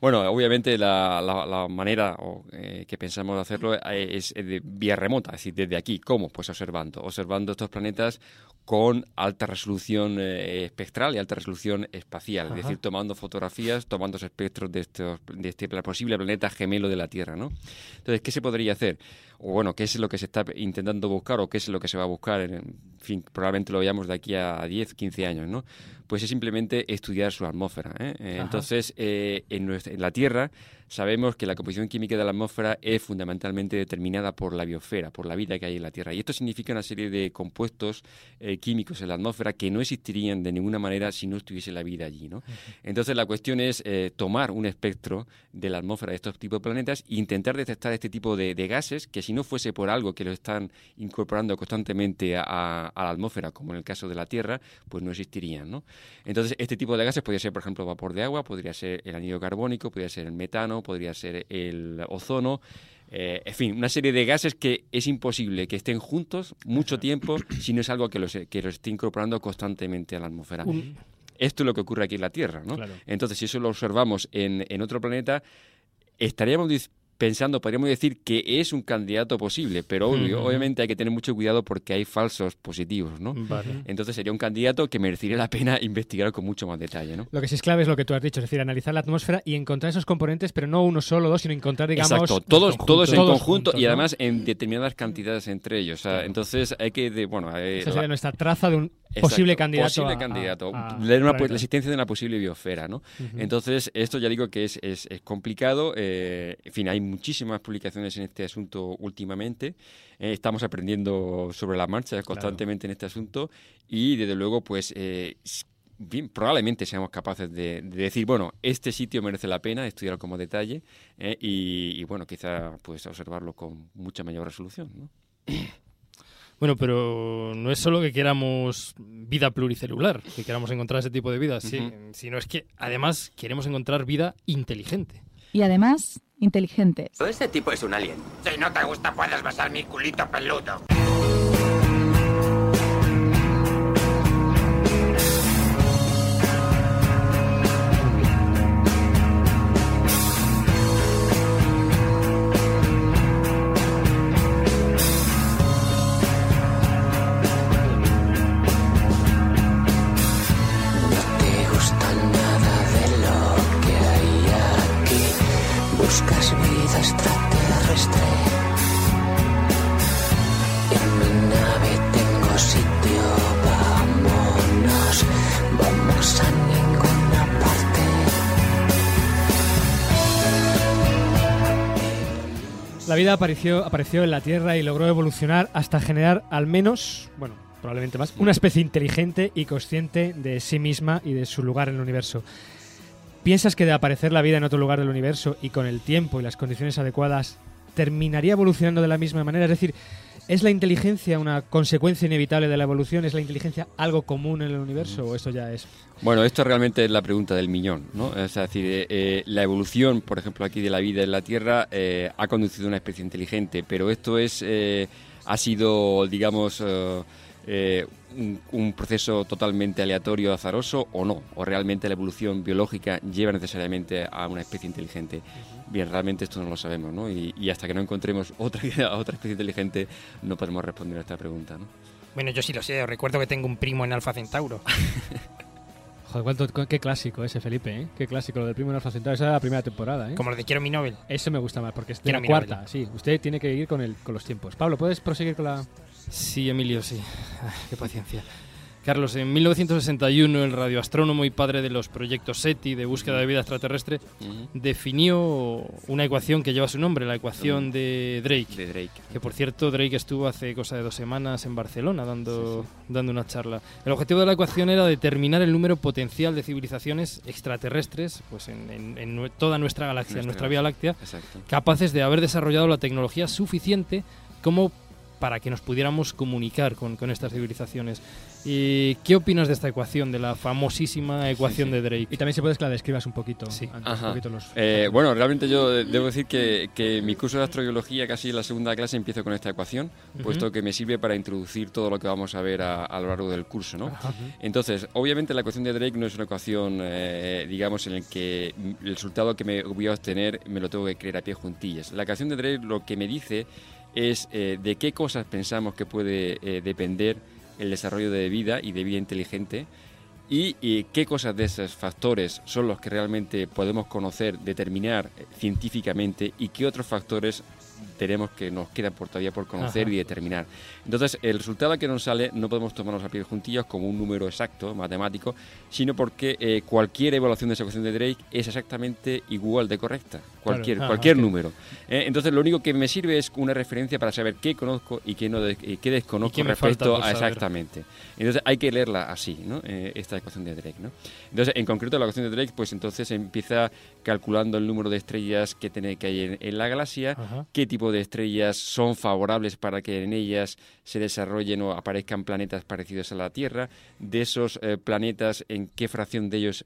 Bueno, obviamente la, la- la manera o, eh, que pensamos de hacerlo eh, es de vía remota, es decir, desde aquí. ¿Cómo? Pues observando, observando estos planetas con alta resolución eh, espectral y alta resolución espacial, Ajá. es decir, tomando fotografías, tomando espectros de, estos, de este posible planeta gemelo de la Tierra, ¿no? Entonces, ¿qué se podría hacer? O bueno, ¿qué es lo que se está intentando buscar o qué es lo que se va a buscar? En, fin, probablemente lo veamos de aquí a 10, 15 años, ¿no? Pues es simplemente estudiar su atmósfera. ¿eh? Entonces, eh, en, nuestra- en la Tierra sabemos que la composición química de la atmósfera es fundamentalmente determinada por la biosfera, por la vida que hay en la Tierra. Y esto significa una serie de compuestos eh, químicos en la atmósfera que no existirían de ninguna manera si no estuviese la vida allí. ¿no? Entonces, la cuestión es eh, tomar un espectro de la atmósfera de estos tipos de planetas e intentar detectar este tipo de, de gases que si no fuese por algo que lo están incorporando constantemente a, a- a la atmósfera, como en el caso de la Tierra, pues no existirían. ¿no? Entonces, este tipo de gases podría ser, por ejemplo, vapor de agua, podría ser el anhídrido carbónico, podría ser el metano, podría ser el ozono. eh, en fin, una serie de gases que es imposible que estén juntos mucho tiempo si no es algo que los, que los esté incorporando constantemente a la atmósfera. Esto es lo que ocurre aquí en la Tierra, ¿no? Claro. Entonces, si eso lo observamos en, en otro planeta, estaríamos pensando, podríamos decir que es un candidato posible, pero obvio- obviamente hay que tener mucho cuidado porque hay falsos positivos, ¿no? Vale. Entonces sería un candidato que merecería la pena investigar con mucho más detalle, ¿no? Lo que sí es clave es lo que tú has dicho, es decir, analizar la atmósfera y encontrar esos componentes, pero no uno solo, dos, sino encontrar, digamos... Exacto, todos, todos en Todos conjunto juntos, y ¿no? además en determinadas cantidades entre ellos. O sea, entonces hay que, de, bueno, eh, Esa la- sería nuestra traza de un Posible candidato Posible a- candidato. a- a una- la existencia de una posible biosfera, ¿no? Ujú. Entonces, esto ya digo que es, es- es complicado. eh, en fin, hay muchísimas publicaciones en este asunto últimamente. eh, estamos aprendiendo sobre la marcha constantemente en este asunto. Y, desde luego, pues... eh, bien, probablemente seamos capaces de, de decir, bueno, este sitio merece la pena estudiarlo como detalle eh, y, y, bueno, quizá pues observarlo con mucha mayor resolución, ¿no? Bueno, pero no es solo que queramos vida pluricelular, que queramos encontrar ese tipo de vida, sí, Ujú. sino es que además queremos encontrar vida inteligente. Y además, inteligentes. Ese tipo es un alien. Si no te gusta, puedes besar mi culito peludo. Vida apareció, apareció en la Tierra y logró evolucionar hasta generar al menos, bueno, probablemente más, una especie inteligente y consciente de sí misma y de su lugar en el universo. ¿Piensas que de aparecer la vida en otro lugar del universo y con el tiempo y las condiciones adecuadas terminaría evolucionando de la misma manera? Es decir, ¿es la inteligencia una consecuencia inevitable de la evolución? ¿Es la inteligencia algo común en el universo o esto ya es Bueno, esto realmente es la pregunta del millón, ¿no? Es decir, eh, eh, la evolución, por ejemplo, aquí de la vida en la Tierra eh, ha conducido a una especie inteligente, pero esto es ha sido, digamos, eh, un, un proceso totalmente aleatorio, azaroso o no, o realmente la evolución biológica lleva necesariamente a una especie inteligente. Bien, realmente esto no lo sabemos, ¿no? Y, y hasta que no encontremos otra, otra especie inteligente no podemos responder a esta pregunta, ¿no? Bueno, yo sí lo sé. Os recuerdo que tengo un primo en Alfa Centauro. Joder, cuánto- qué clásico ese Felipe, ¿eh? Qué clásico, lo del primo en Alfa Centauri. Esa era la primera temporada, ¿eh? Como lo de Quiero mi Nobel. Eso me gusta más, porque es de Quiero la cuarta, Nobel. sí. Usted tiene que ir con, el, con los tiempos. Pablo, ¿puedes proseguir con la...? Sí, Emilio, sí. Ay, qué paciencia. Carlos, en 1961 el radioastrónomo y padre de los proyectos SETI de búsqueda de vida extraterrestre definió una ecuación que lleva su nombre, la ecuación de Drake. De Drake. Que por cierto, Drake estuvo hace cosa de dos semanas en Barcelona dando, dando una charla. El objetivo de la ecuación era determinar el número potencial de civilizaciones extraterrestres pues en, en- en nue- toda nuestra galaxia, en Nuestra nuestra Vía Láctea, Exacto. capaces de haber desarrollado la tecnología suficiente como para que nos pudiéramos comunicar con, con estas civilizaciones. ¿Y ¿Qué opinas de esta ecuación, de la famosísima ecuación de Drake? Y también si puedes que la describas un poquito. Sí. antes, un poquito los- Eh, bueno, realmente yo debo decir que, que mi curso de astrobiología, casi en la segunda clase, empiezo con esta ecuación, Ujú. puesto que me sirve para introducir todo lo que vamos a ver a, a lo largo del curso, ¿no? Ajá. Entonces, obviamente la ecuación de Drake no es una ecuación, eh, digamos, en la que el resultado que me voy a obtener me lo tengo que creer a pie juntillas. La ecuación de Drake lo que me dice es eh, de qué cosas pensamos que puede eh, depender el desarrollo de vida y de vida inteligente y, qué cosas de esos factores son los que realmente podemos conocer, determinar eh, científicamente y qué otros factores tenemos que nos quedan por todavía por conocer Ajá. y determinar. Entonces, el resultado que nos sale no podemos tomarnos a pie juntillas como un número exacto, matemático, sino porque eh, cualquier evaluación de esa ecuación de Drake es exactamente igual de correcta, cualquier, Claro. cualquier Ajá. número. Eh, entonces, lo único que me sirve es una referencia para saber qué conozco y qué, no de- y qué desconozco Y qué respecto a exactamente. Entonces, hay que leerla así, ¿no? Eh, esta ecuación de Drake, ¿no? Entonces, en concreto, la ecuación de Drake, pues entonces empieza calculando el número de estrellas que, tiene, que hay en, en la galaxia, Ajá. qué tipo de estrellas son favorables para que en ellas se desarrollen o aparezcan planetas parecidos a la Tierra, de esos eh, planetas, en qué fracción de ellos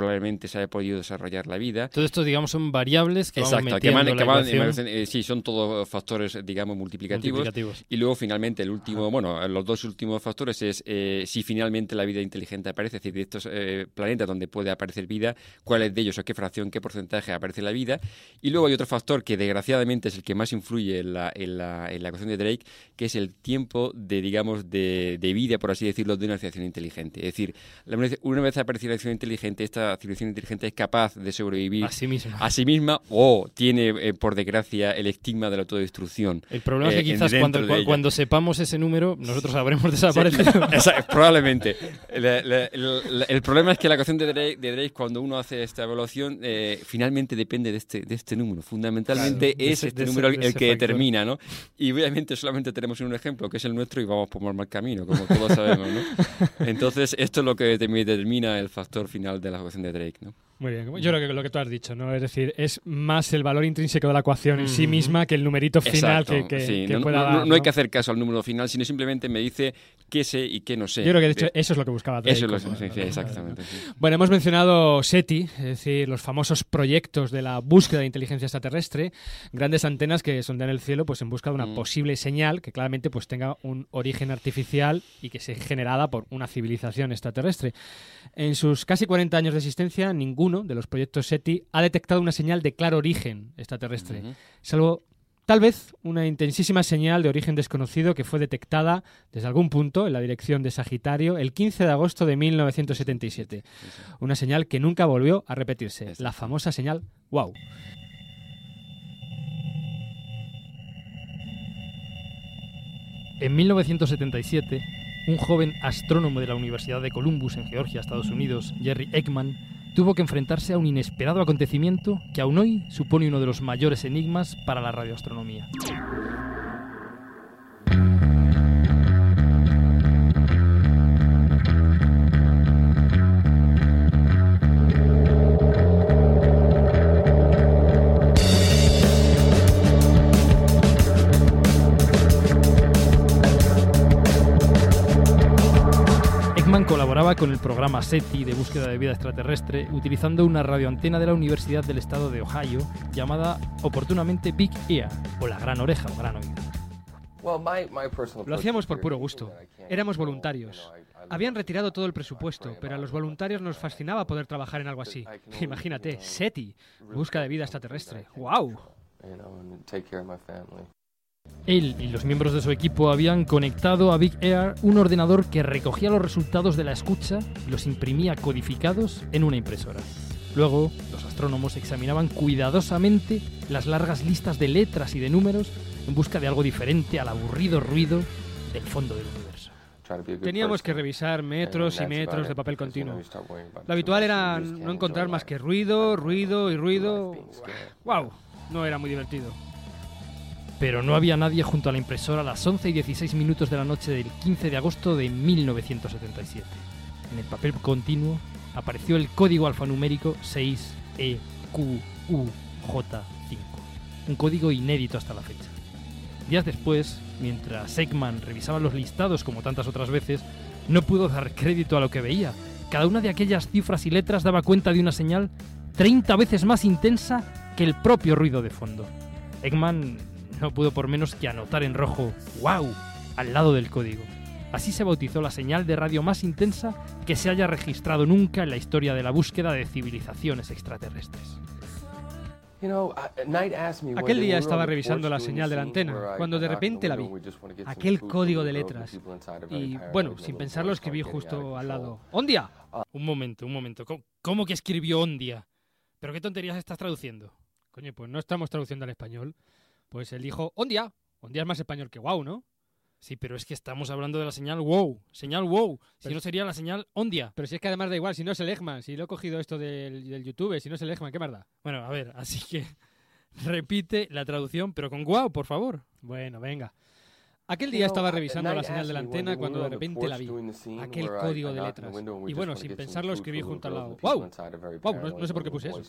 probablemente se haya podido desarrollar la vida. Todo esto, digamos, son variables que Exacto, metiendo van, en la que van- ecuación. eh, sí, son todos factores, digamos, multiplicativos. Multiplicativos. Y luego, finalmente, el último, bueno, los dos últimos factores es eh, si finalmente la vida inteligente aparece, es decir, de estos eh, planetas donde puede aparecer vida, cuáles de ellos o qué fracción, qué porcentaje aparece la vida. Y luego hay otro factor que, desgraciadamente, es el que más influye en la, en la, en la ecuación de Drake, que es el tiempo de, digamos, de, de vida, por así decirlo, de una civilización inteligente. Es decir, la- una vez aparece la civilización inteligente, esta esta civilización inteligente es capaz de sobrevivir A sí misma. a sí misma o tiene, eh, por desgracia, el estigma de la autodestrucción. El problema es eh, que en- quizás cuando, cuando sepamos ese número, nosotros habremos desaparecido. Sí, esa- probablemente. La- la- el, el problema es que la ecuación de Drake, de Drake, cuando uno hace esta evaluación, eh, finalmente depende de este, de este número. Fundamentalmente Claro, es ese- este de ese- número el, que factor. determina, ¿no? Y obviamente solamente tenemos un ejemplo, que es el nuestro, y vamos por mal camino, como todos sabemos, ¿no? Entonces, esto es lo que determi- determina el factor final de la ecuación de Drake, ¿no? Muy bien, yo creo que lo que tú has dicho, ¿no? Es decir, es más el valor intrínseco de la ecuación en sí Ujú. misma que el numerito final Exacto, que, que- sí. que no, pueda no- dar. no hay que hacer caso al número final, sino simplemente me dice qué sé y qué no sé. Yo creo que de hecho eso es lo que buscaba Drake. Eso es lo como- sí, sí, exactamente. Bueno, hemos mencionado SETI, es decir, los famosos proyectos de la búsqueda de inteligencia extraterrestre, grandes antenas que sondean el cielo pues en busca de una Mm. posible señal que claramente pues tenga un origen artificial y que sea generada por una civilización extraterrestre. En sus casi 40 años de existencia, ninguno de los proyectos SETI ha detectado una señal de claro origen extraterrestre, salvo Tal vez una intensísima señal de origen desconocido que fue detectada desde algún punto en la dirección de Sagitario el 15 de agosto de 1977. Una señal que nunca volvió a repetirse, la famosa señal wow. En 1977, un joven astrónomo de la Universidad de Columbus en Georgia, Estados Unidos, Jerry Ekman, tuvo que enfrentarse a un inesperado acontecimiento que aún hoy supone uno de los mayores enigmas para la radioastronomía. Con el programa SETI de búsqueda de vida extraterrestre utilizando una radioantena de la Universidad del Estado de Ohio llamada oportunamente Big Ear o la gran oreja o gran oído. Lo hacíamos por puro gusto. Éramos voluntarios. Habían retirado todo el presupuesto, pero a los voluntarios nos fascinaba poder trabajar en algo así. Imagínate, SETI, búsqueda de vida extraterrestre. ¡Wow! Él y los miembros de su equipo habían conectado a Big Air un ordenador que recogía los resultados de la escucha y los imprimía codificados en una impresora. Luego, los astrónomos examinaban cuidadosamente las largas listas de letras y de números en busca de algo diferente al aburrido ruido del fondo del universo. Teníamos que revisar metros y metros de papel continuo. Lo habitual era no encontrar más que ruido, ruido y ruido. ¡Wow! No era muy divertido. Pero no había nadie junto a la impresora a las 11 y 16 minutos de la noche del 15 de agosto de 1977. En el papel continuo apareció el código alfanumérico E 6EQUJ5, un código inédito hasta la fecha. Días después, mientras Ekman revisaba los listados como tantas otras veces, no pudo dar crédito a lo que veía. Cada una de aquellas cifras y letras daba cuenta de una señal 30 veces más intensa que el propio ruido de fondo. Ekman no pudo por menos que anotar en rojo ¡Wow! al lado del código. Así se bautizó la señal de radio más intensa que se haya registrado nunca en la historia de la búsqueda de civilizaciones extraterrestres. Aquel día estaba revisando la señal de la antena, cuando de repente la vi. Aquel código de letras. Y bueno, sin pensarlo escribí justo al lado. ¡Ondia! Un momento, un momento. ¿Cómo, cómo que escribió Ondia? ¿Pero qué tonterías estás traduciendo? Coño, pues no estamos traduciendo al español. Pues él dijo Ondia. Ondia es más español que wow, ¿no? Sí, pero es que estamos hablando de la señal wow. Señal wow. Si Pero- no sería la señal Ondia. Pero si es que además da igual, si no es el Egman, si lo he cogido esto del, del YouTube, si no es el Egman, ¿qué más da? Bueno, a ver, así que repite la traducción, pero con wow, por favor. Bueno, venga. Aquel día estaba revisando la señal de la antena cuando de repente la vi. Aquel código de letras. Y bueno, sin pensarlo escribí junto al lado. ¡Wow! ¡Wow! No, no sé por qué puse eso.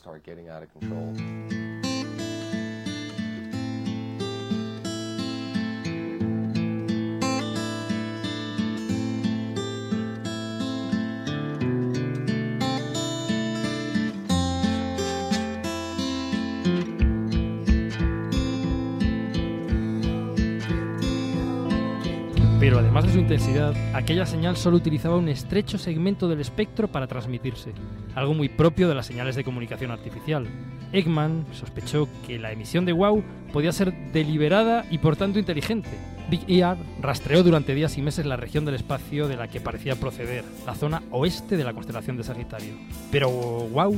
Su intensidad, aquella señal solo utilizaba un estrecho segmento del espectro para transmitirse, algo muy propio de las señales de comunicación artificial. Eggman sospechó que la emisión de WOW podía ser deliberada y por tanto inteligente. Big Ear rastreó durante días y meses la región del espacio de la que parecía proceder, la zona oeste de la constelación de Sagitario. Pero WOW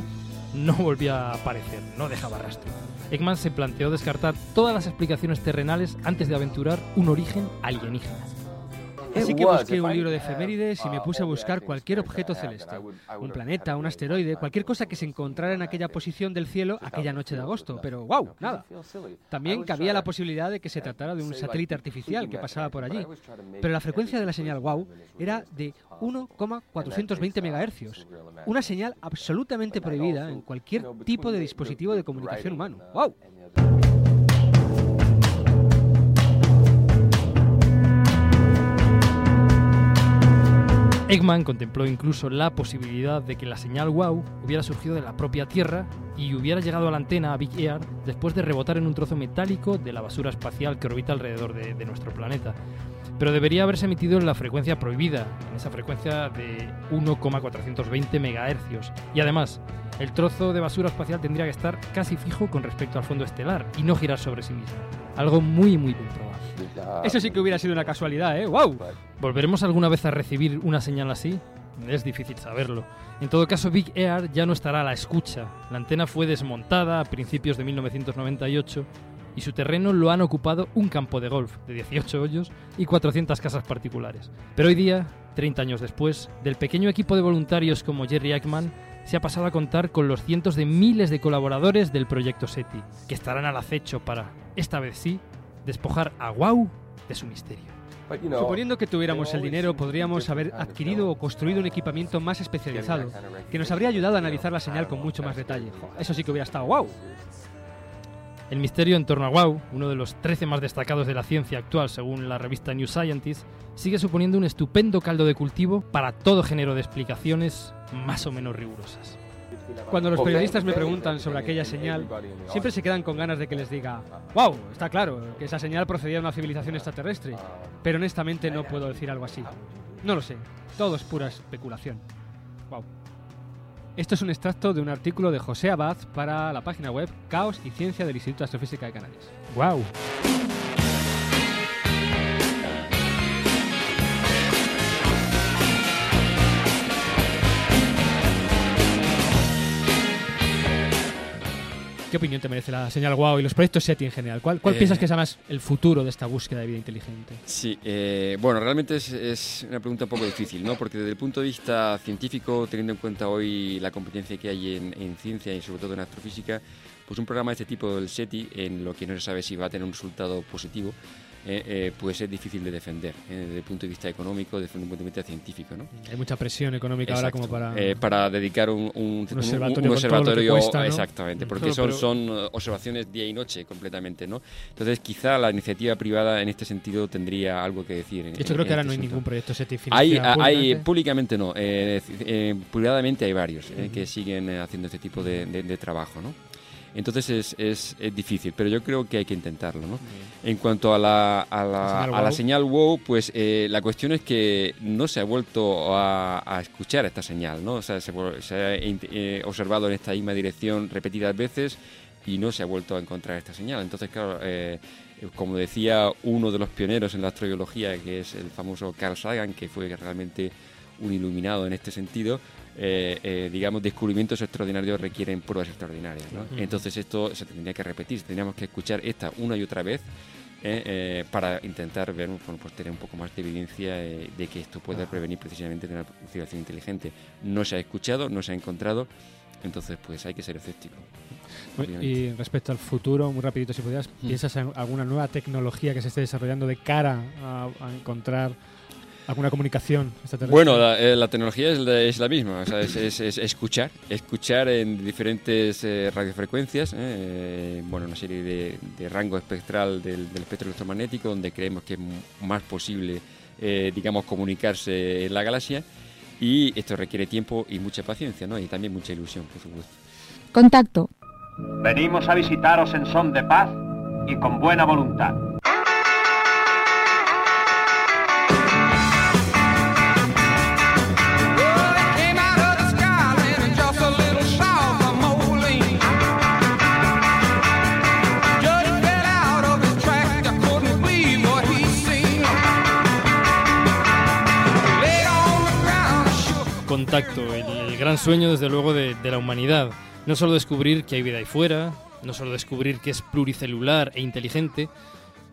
no volvía a aparecer, no dejaba rastro. Eggman se planteó descartar todas las explicaciones terrenales antes de aventurar un origen alienígena. Así que busqué un libro de efemérides y me puse a buscar cualquier objeto celeste. Un planeta, un asteroide, cualquier cosa que se encontrara en aquella posición del cielo aquella noche de agosto. Pero wow, nada. También cabía la posibilidad de que se tratara de un satélite artificial que pasaba por allí. Pero la frecuencia de la señal wow era de 1,420 MHz. Una señal absolutamente prohibida en cualquier tipo de dispositivo de comunicación humano. ¡Wow! Eggman contempló incluso la posibilidad de que la señal WOW hubiera surgido de la propia Tierra y hubiera llegado a la antena a Big Ear después de rebotar en un trozo metálico de la basura espacial que orbita alrededor de, nuestro planeta. Pero debería haberse emitido en la frecuencia prohibida, en esa frecuencia de 1,420 MHz. Y además, el trozo de basura espacial tendría que estar casi fijo con respecto al fondo estelar y no girar sobre sí mismo. Algo muy, muy probado. Eso sí que hubiera sido una casualidad, ¿eh? ¡Wow! ¿Volveremos alguna vez a recibir una señal así? Es difícil saberlo. En todo caso, Big Air ya no estará a la escucha. La antena fue desmontada a principios de 1998 y su terreno lo han ocupado un campo de golf de 18 hoyos y 400 casas particulares. Pero hoy día, 30 años después, del pequeño equipo de voluntarios como Jerry Eggman, se ha pasado a contar con los cientos de miles de colaboradores del proyecto SETI, que estarán al acecho para, esta vez sí, despojar a Wow de su misterio. Suponiendo que tuviéramos el dinero, podríamos haber adquirido o construido un equipamiento más especializado, que nos habría ayudado a analizar la señal con mucho más detalle. Eso sí que hubiera estado wow. El misterio en torno a WOW, uno de los 13 más destacados de la ciencia actual según la revista New Scientist, sigue suponiendo un estupendo caldo de cultivo para todo género de explicaciones más o menos rigurosas. Cuando los periodistas me preguntan sobre aquella señal, siempre se quedan con ganas de que les diga, wow, está claro, que esa señal procedía de una civilización extraterrestre, pero honestamente no puedo decir algo así. No lo sé, todo es pura especulación. Wow. Esto es un extracto de un artículo de José Abad para la página web Caos y Ciencia del Instituto de Astrofísica de Canarias. ¡Wow! ¿Qué opinión te merece la señal WOW y los proyectos SETI en general? ¿Cuál, cuál Eh, piensas que es además el futuro de esta búsqueda de vida inteligente? Sí, eh, bueno, realmente es, es una pregunta un poco difícil, ¿no? Porque desde el punto de vista científico, teniendo en cuenta hoy la competencia que hay en, en ciencia y sobre todo en astrofísica, pues un programa de este tipo del SETI, en lo que no se sabe si va a tener un resultado positivo, eh, eh, pues es difícil de defender eh, desde el punto de vista económico, desde un punto de vista científico, ¿no? Hay mucha presión económica ahora Exacto. como para... Eh, para dedicar un, un- un- observatorio un que observatorio cuesta, ¿no? exactamente porque son, son eh, observaciones día y noche completamente no entonces quizá la iniciativa privada en este sentido tendría algo que decir en- De hecho, en- creo que en ahora este no hay asunto. ningún proyecto SETI hay, hay públicamente. no eh, eh, privadamente hay varios eh, Ujú. que siguen haciendo este tipo de, de- de trabajo no entonces es, es, es difícil, pero yo creo que hay que intentarlo. ¿no? En cuanto a la, a la, señal a la WOW. señal WOW, pues eh, la cuestión es que no se ha vuelto a, a escuchar esta señal. ¿no? O sea, se, ha eh, observado en esta misma dirección repetidas veces y no se ha vuelto a encontrar esta señal. Entonces, claro, eh, como decía uno de los pioneros en la astrobiología, que es el famoso Carl Sagan, que fue realmente un iluminado en este sentido, eh, eh, digamos, descubrimientos extraordinarios requieren pruebas extraordinarias. ¿no? Entonces esto se tendría que repetir, tendríamos que escuchar esta una y otra vez eh, eh, para intentar ver, bueno, pues tener un poco más de evidencia de que esto puede prevenir precisamente de una civilización inteligente. No se ha escuchado, no se ha encontrado, entonces pues hay que ser escéptico. obviamente. Y respecto al futuro, muy rapidito si pudieras, Mm. ¿piensas en alguna nueva tecnología que se esté desarrollando de cara a, a encontrar alguna comunicación extraterrestre? Bueno, la, eh, la tecnología es la, es la misma, o sea, es, es- es escuchar, escuchar en diferentes eh, radiofrecuencias, eh, bueno, una serie de, de rango espectral del, del espectro electromagnético, donde creemos que es más posible, eh, digamos, comunicarse en la galaxia, y esto requiere tiempo y mucha paciencia, ¿no? Y también mucha ilusión, por supuesto. Contacto. Venimos a visitaros en son de paz y con buena voluntad. Contacto, el, gran sueño desde luego de, la humanidad. No solo descubrir que hay vida ahí fuera, no solo descubrir que es pluricelular e inteligente,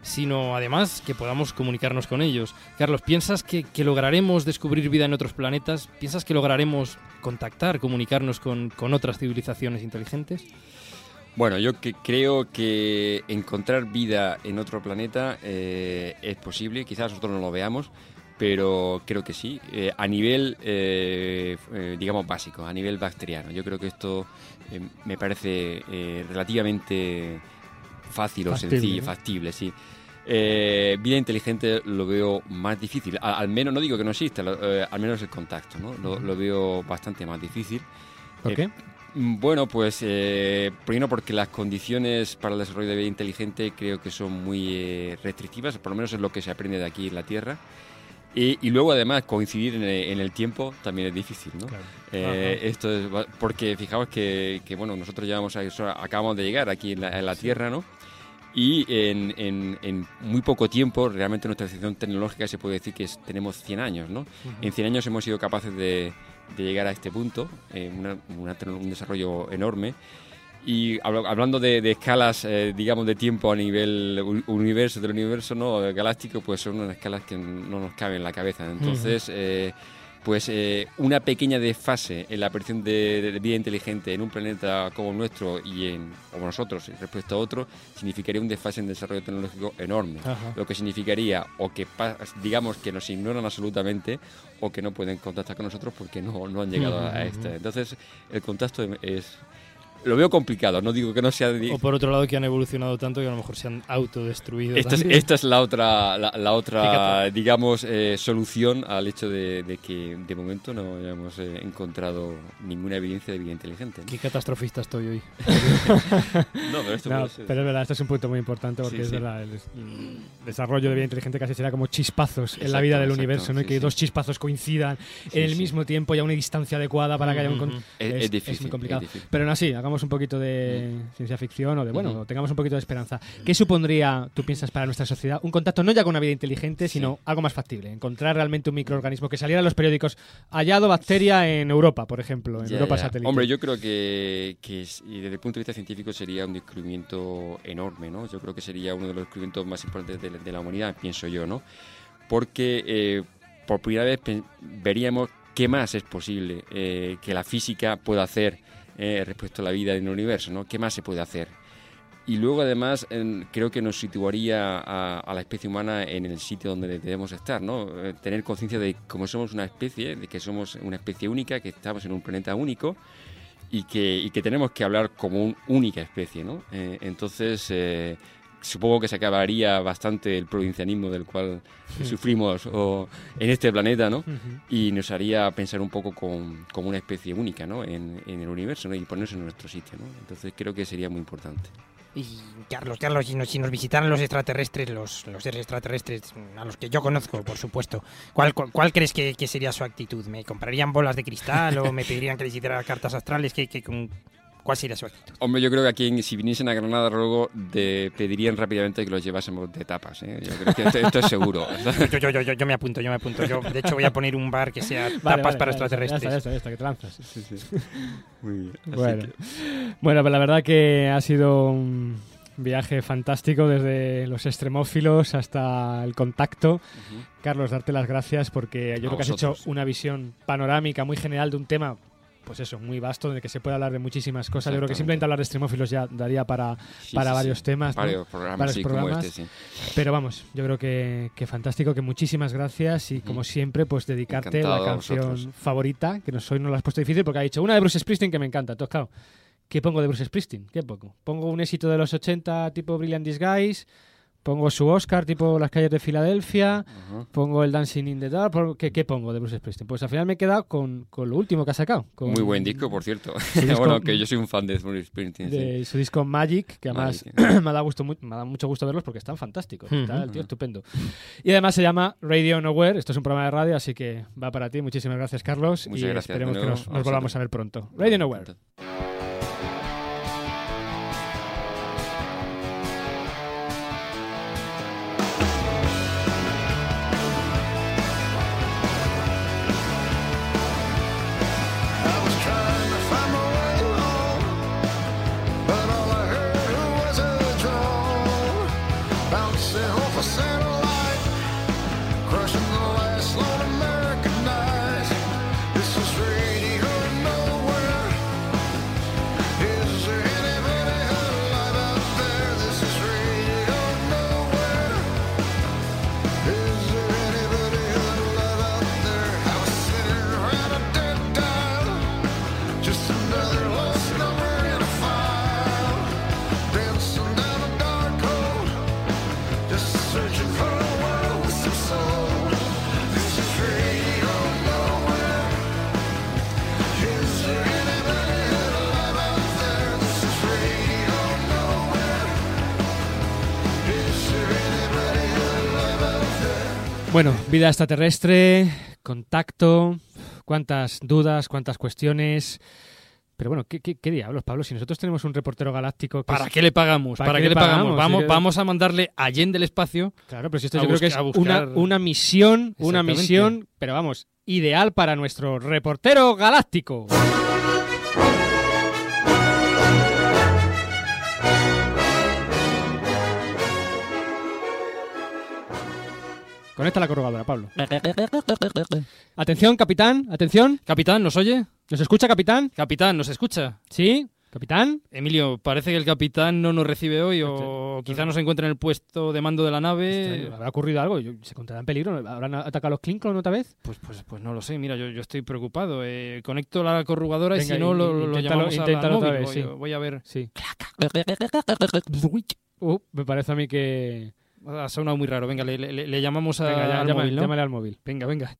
sino además que podamos comunicarnos con ellos. Carlos, ¿piensas que, lograremos descubrir vida en otros planetas? ¿Piensas que lograremos contactar, comunicarnos con, con otras civilizaciones inteligentes? Bueno, yo que creo que encontrar vida en otro planeta eh, es posible, quizás nosotros no lo veamos, pero creo que sí, eh, a nivel, eh, eh, digamos, básico, a nivel bacteriano. Yo creo que esto eh, me parece relativamente fácil o sencillo, factible, sí. Eh, vida inteligente lo veo más difícil, al menos, no digo que no exista, lo- al menos el contacto, ¿no? Lo, lo veo bastante más difícil. ¿Por qué? Mm, Bueno, pues eh, primero porque las condiciones para el desarrollo de vida inteligente creo que son muy eh, restrictivas, por lo menos es lo que se aprende de aquí en la Tierra. Y, y luego además coincidir en el, en el tiempo también es difícil, ¿no? Eh, esto es porque fijaos que, que, bueno nosotros llevamos a eso, acabamos de llegar aquí en la, en la Tierra, ¿no? Y en, en- en muy poco tiempo, realmente nuestra situación tecnológica se puede decir que es- tenemos 100 años, ¿no? En 100 años hemos sido capaces de, de llegar a este punto, eh, una- un desarrollo enorme. Y habla- hablando de, de escalas, eh, digamos, de tiempo a nivel universo, del universo no galáctico, pues son unas escalas que no nos caben en la cabeza. Entonces, eh, pues eh, una pequeña desfase en la aparición de, de vida inteligente en un planeta como el nuestro y en como nosotros respecto a otro significaría un desfase en desarrollo tecnológico enorme Ajá. lo que significaría o que digamos que nos ignoran absolutamente o que no pueden contactar con nosotros porque no, no han llegado a- este entonces el contacto es lo veo complicado no digo que no sea O por otro lado que han evolucionado tanto que a lo mejor se han autodestruido. esta es, esta es la otra, la, la otra digamos, eh, solución al hecho de, de que de momento no hayamos eh, encontrado ninguna evidencia de vida inteligente. ¿no? Qué catastrofista estoy hoy. No, pero esto No, pero es verdad, este es un punto muy importante porque Sí, es sí. verdad, el, desarrollo de vida inteligente casi será como chispazos en la Exacto, vida del exacto, universo, ¿no? Y sí, que dos chispazos coincidan en el mismo tiempo y a una distancia adecuada para que haya un... Es- es difícil, muy complicado. es. Pero aún así, hagamos un poquito de ciencia ficción o de, bueno, Ujú. tengamos un poquito de esperanza. ¿Qué supondría, tú piensas, para nuestra sociedad un contacto no ya con una vida inteligente, sino algo más factible? Encontrar realmente un microorganismo que saliera en los periódicos, hallado bacteria en Europa, por ejemplo, en Ya, Europa ya. satélite. Hombre, yo creo que, que es- y desde el punto de vista científico sería un descubrimiento enorme, ¿no? Yo creo que sería uno de los descubrimientos más importantes de, la- de la humanidad, pienso yo, ¿no? Porque eh, por primera vez veríamos qué más es posible eh, que la física pueda hacer eh, respecto a la vida en el universo, ¿no? ¿Qué más se puede hacer? Y luego, además, creo que nos situaría a, a la especie humana en el sitio donde debemos estar, ¿no? Eh, tener conciencia de cómo somos una especie, de que somos una especie única, que estamos en un planeta único y que, y que tenemos que hablar como una única especie, ¿no? Eh, entonces, eh, supongo que se acabaría bastante el provincianismo del cual sufrimos o, en este planeta, ¿no? Y nos haría pensar un poco con- como una especie única, ¿no? En, en el universo, ¿no? Y ponernos en nuestro sitio, ¿no? Entonces, creo que sería muy importante. Y Carlos, Carlos, si nos, si nos visitaran los extraterrestres, los, los seres extraterrestres, mm, a los que yo conozco, por supuesto, ¿cuál, cuál, cuál crees que, que sería su actitud? ¿Me comprarían bolas de cristal o me pedirían que les hiciera cartas astrales? ¿Qué, qué, con- ¿Cuál sería su actitud? Hombre, yo creo que aquí, si viniesen a Granada luego, de, pedirían rápidamente que los llevásemos de tapas, ¿eh? Yo creo que esto, esto es seguro. Yo, yo, yo, yo, yo me apunto, yo me apunto. Yo, de hecho, voy a poner un bar que sea tapas Vale, para vale, extraterrestres. Ya está, que te lanzas. Sí, sí. Muy bien. Bueno. que- bueno, pues la verdad que ha sido un viaje fantástico desde los extremófilos hasta el contacto. Carlos, darte las gracias porque yo A creo que has hecho una visión panorámica muy general de un tema pues eso, muy vasto, de que se puede hablar de muchísimas cosas. Yo creo que simplemente hablar de extremófilos ya daría para, Sí, para sí, varios sí. temas. ¿no? Varios programas, Varios programas. este. Pero vamos, yo creo que, que fantástico, que muchísimas gracias y como siempre, pues dedicarte Encantado la canción favorita, que nos, hoy nos la has puesto difícil porque ha dicho una de Bruce Springsteen que me encanta. Entonces, claro, ¿qué pongo de Bruce Springsteen? ¿Qué pongo? Pongo un éxito de los 80 tipo Brilliant Disguise, pongo su Oscar tipo Las calles de Filadelfia, pongo el Dancing in the Dark, ¿qué, qué pongo de Bruce Springsteen? Pues al final me he quedado con, con lo último que ha sacado. con- Muy buen disco, por cierto. disco- bueno, que yo soy un fan de Bruce Springsteen. sí. de su disco Magic, que además Magic. me, ha dado gusto, me ha dado mucho gusto verlos porque están fantásticos. Está Ujú. el tío estupendo. Y además se llama Radio Nowhere. Esto es un programa de radio, así que va para ti. Muchísimas gracias, Carlos. Muchas y gracias esperemos que nos, nos volvamos a ver pronto. Radio Nowhere. Bueno, vida extraterrestre, contacto, cuántas dudas, cuántas cuestiones. Pero bueno, ¿qué, qué- qué diablos, Pablo? Si nosotros tenemos un reportero galáctico. que ¿Para es- qué le pagamos? ¿Para, qué le pagamos? Vamos, Sí, vamos a mandarle allende el espacio. Claro, pero si esto a yo creo que es buscar- a una, una misión, una misión, pero vamos, ideal para nuestro reportero galáctico. Conecta la corrugadora, Pablo. Atención, capitán, atención. Capitán, ¿nos oye? ¿Nos escucha, capitán? Capitán, ¿nos escucha? ¿Sí? ¿Capitán? Emilio, parece que el capitán no nos recibe hoy o quizá no se encuentra en el puesto de mando de la nave. ¿Habrá ocurrido algo? ¿Se encontrará en peligro? ¿Habrán atacado a los Klingon otra vez? Pues, pues, pues no lo sé, mira, yo, yo estoy preocupado. Eh, conecto la corrugadora y si no lo, lo llamamos al- al inténtalo otra móvil. vez, voy, sí. voy a ver. Sí. Uh, me parece a mí que... Ha sonado muy raro. Venga, le, le- le llamamos a- Venga, ya, al llama- móvil, ¿no? llámale al móvil. Venga, venga.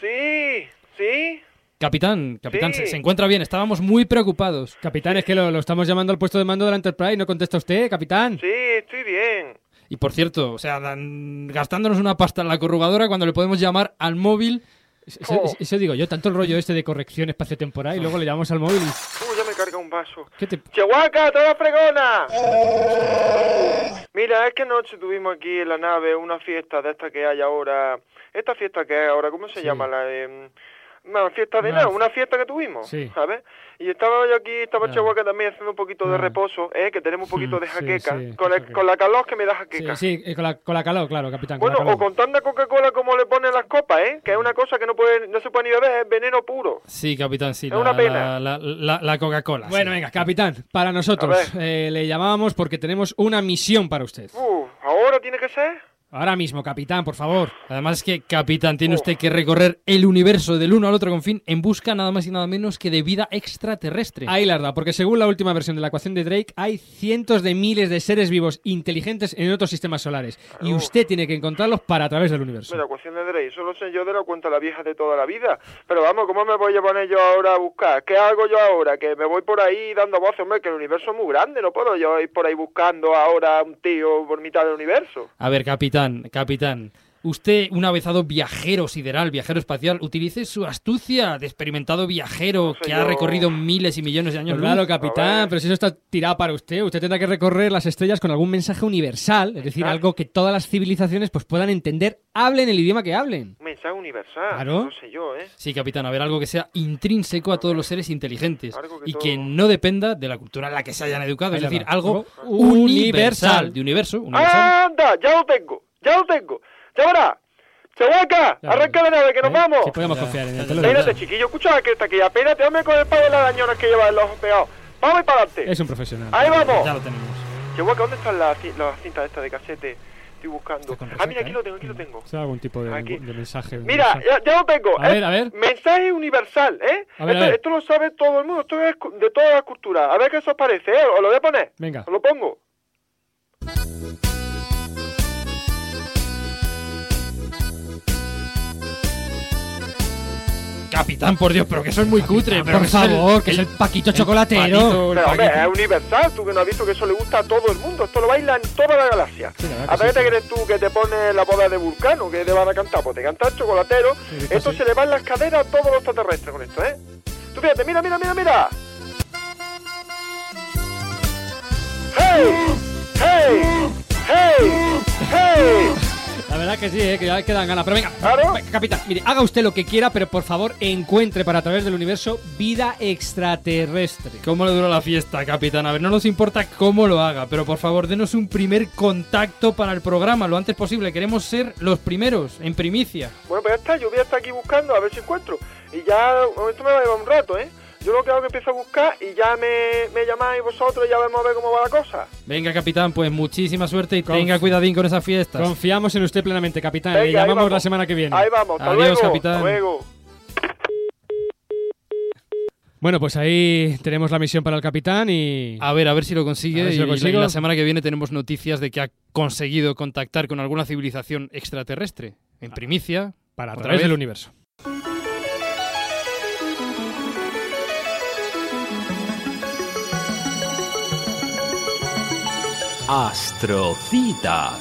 Sí, sí. Capitán, capitán, Sí. se, se encuentra bien. Estábamos muy preocupados. Capitán, es que lo, lo estamos llamando al puesto de mando de la Enterprise. ¿No contesta usted, capitán? Sí, estoy bien. Y por cierto, o sea, dan- gastándonos una pasta en la corrugadora cuando le podemos llamar al móvil. Eso, eso digo yo, tanto el rollo este de corrección espacio-temporal y luego le llamamos al móvil y... Uh, ya me carga un vaso. ¿Qué te... ¡Chihuahua, toda fregona! Mira, es que anoche tuvimos aquí en la nave una fiesta de esta que hay ahora. ¿Esta fiesta que hay ahora? ¿Cómo se Sí. llama? La de... Una fiesta de nada, una fiesta que tuvimos, Sí. ¿sabes? Y estaba yo aquí, estaba Ah. Chihuahua también haciendo un poquito de Ah. reposo, ¿eh? Que tenemos un poquito de sí, jaqueca. sí, con, la, eso que- con la calor que me da Sí, jaqueca. sí, eh, con, la, con la calor, claro, capitán. con Bueno, calor. o con tanta Coca-Cola como le ponen las copas, ¿eh? Que es una cosa que no puede, no se puede ni beber, es veneno puro. Sí, capitán, sí. Es la, una pena. La, la- la- la Coca-Cola. Bueno, venga, capitán, para nosotros eh, le llamábamos porque tenemos una misión para usted. Uh, ¿ahora tiene que ser? Ahora mismo, capitán, por favor. Además es que, capitán, tiene usted que recorrer el universo del uno al otro con fin en busca nada más y nada menos que de vida extraterrestre. Ahí la verdad, porque según la última versión de la ecuación de Drake, hay cientos de miles de seres vivos inteligentes en otros sistemas solares. Y usted tiene que encontrarlos para a través del universo. La ecuación de Drake, eso lo sé yo de la cuenta la vieja de toda la vida. Pero vamos, ¿cómo me voy a poner yo ahora a buscar? ¿Qué hago yo ahora? Que me voy por ahí dando voces, hombre, que el universo es muy grande, no puedo yo ir por ahí buscando ahora a un tío por mitad del universo. A ver, capitán, capitán. Usted, un avezado viajero sideral, viajero espacial, utilice su astucia de experimentado viajero que ha recorrido miles y millones de años. Pues claro, capitán, pero si eso está tirado para usted, usted tendrá que recorrer las estrellas con algún mensaje universal, es decir, algo que todas las civilizaciones pues puedan entender, hablen el idioma que hablen. Un mensaje universal, Claro. no sé yo, ¿eh? Sí, capitán, a ver, algo que sea intrínseco a todos los seres inteligentes que y todo- que no dependa de la cultura en la que se hayan educado, es decir, algo Algo universal, universal. de universo, universal. ¡Anda! ¡Ya lo tengo! ¡Ya lo tengo! ¡Ya verá! ¡Chahuaca! ¡Arranca la nave, que nos vamos! Si podemos confiar en él. Espérate, chiquillo, escucha que está aquí. Apenas te dame con el par de las arañonas que lleva el ojo pegado. ¡Vamos para adelante! Es un profesional. ¡Ahí vamos! Ya lo tenemos. Chihuahua, ¿dónde están las, ci- las cintas estas de casete? Estoy buscando. Ah, mira, aquí ¿eh? lo tengo, aquí lo tengo. Será algún tipo de, mensaje. Mira, ya, ya lo tengo. A ¿eh? ver, a ver. Mensaje universal, ¿eh? A ver, a esto, ver. esto lo sabe todo el mundo, esto es de todas las culturas. A ver qué eso os parece, ¿eh? Os lo voy a poner. Venga. Os lo pongo. Capitán, por Dios, pero que eso es muy cutre. pero por el- favor, que es el Paquito chocolatero. Pero, hombre, es universal, tú que no has visto que eso le gusta a todo el mundo. Esto lo baila en toda la galaxia. Sí, la a que ver, sí, te sí. crees tú que te pone la boda de Vulcano, que te van a cantar? Pues te canta el chocolatero. Esto sí. se le va en las caderas a todos los extraterrestres con esto, ¿eh? Tú fíjate, mira, mira, mira, mira. ¡Hey! ¡Hey! ¡Hey! ¡Hey! La verdad que sí, eh, que ya quedan ganas. Pero venga, Claro. venga, capitán, mire, haga usted lo que quiera, pero por favor encuentre para a través del universo vida extraterrestre. ¿Cómo le duró la fiesta, capitán? A ver, no nos importa cómo lo haga, pero por favor, denos un primer contacto para el programa lo antes posible. Queremos ser los primeros, en primicia. Bueno, pues ya está, yo voy a estar aquí buscando a ver si encuentro. Y ya, esto me va a llevar un rato, ¿eh? Yo lo que hago es que empiezo a buscar y ya me, me llamáis vosotros y ya vemos a ver cómo va la cosa. Venga, capitán, pues muchísima suerte y Conf- tenga cuidadín con esas fiestas. Confiamos en usted plenamente, capitán. Venga, Le llamamos la semana que viene. Ahí vamos, hasta Adiós, luego. capitán. Hasta luego. Bueno, pues ahí tenemos la misión para el capitán y... A ver, a ver si lo consigue. Si lo y la- consigo. y la semana que viene tenemos noticias de que ha conseguido contactar con alguna civilización extraterrestre. En primicia, para a través vez. del universo. Astrocitas.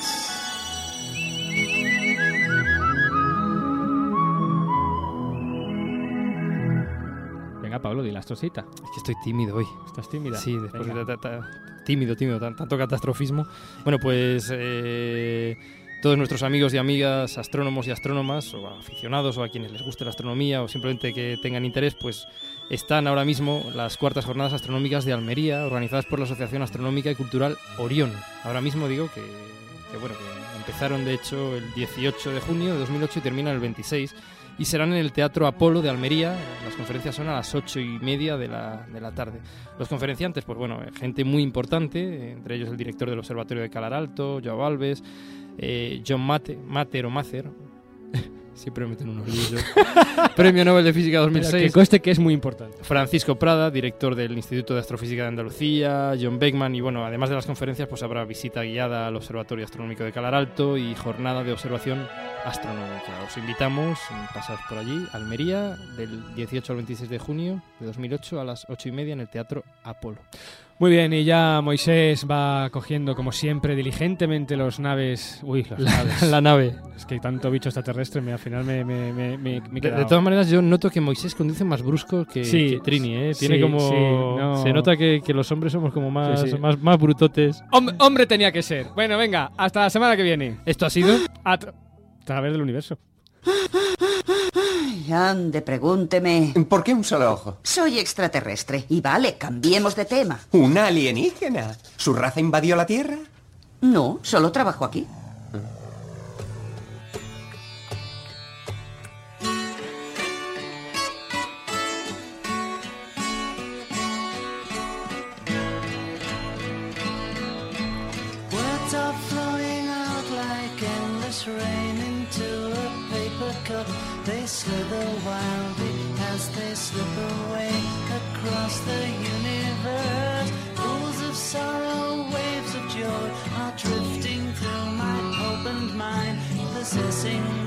Venga, Pablo, di la astrocita. Es que estoy tímido hoy. ¿Estás tímida? Sí, después de ta- ta- tímido, tímido, tan- tanto catastrofismo. Bueno, pues eh, todos nuestros amigos y amigas astrónomos y astrónomas, o aficionados, o a quienes les guste la astronomía, o simplemente que tengan interés, pues están ahora mismo las cuartas jornadas astronómicas de Almería, organizadas por la Asociación Astronómica y Cultural Orión. Ahora mismo digo que, que, bueno, que empezaron de hecho el 18 de junio de 2008 y terminan el 26 y serán en el Teatro Apolo de Almería. Las conferencias son a las ocho y media de la, de la tarde. Los conferenciantes, pues bueno, eh, gente muy importante, entre ellos el director del Observatorio de Calar Alto, Joao Alves, eh, John Mate, Mater o Macer. Siempre me meten unos líos. Premio Nobel de Física Pero 2006. que conste que es muy importante. Francisco Prada, director del Instituto de Astrofísica de Andalucía, John Beckman y bueno, además de las conferencias, pues habrá visita guiada al Observatorio Astronómico de Calar Alto y jornada de observación astronómica. Os invitamos, pasad por allí, Almería, del 18 al 26 de junio de 2008 a las 8 y media en el Teatro Apolo. Muy bien, y ya Moisés va cogiendo, como siempre, diligentemente los naves. Uy, los La- naves. la nave. Es que tanto bicho extraterrestre, me, al final me, me, me, me- me he De, todas maneras, yo noto que Moisés conduce más brusco que, Sí, que Trini, ¿eh? Tiene sí, como... sí, no. Se nota que, que los hombres somos como más, más, más brutotes. Hom- hombre tenía que ser. Bueno, venga, hasta la semana que viene. ¿Esto ha sido? A tra- través del universo. Ande, pregúnteme. ¿Por qué un solo ojo? Soy extraterrestre. Y vale, cambiemos de tema. ¿Una alienígena? ¿Su raza invadió la Tierra? No, solo trabajo aquí. The universe. Pools of sorrow, waves of joy are drifting through my opened mind, possessing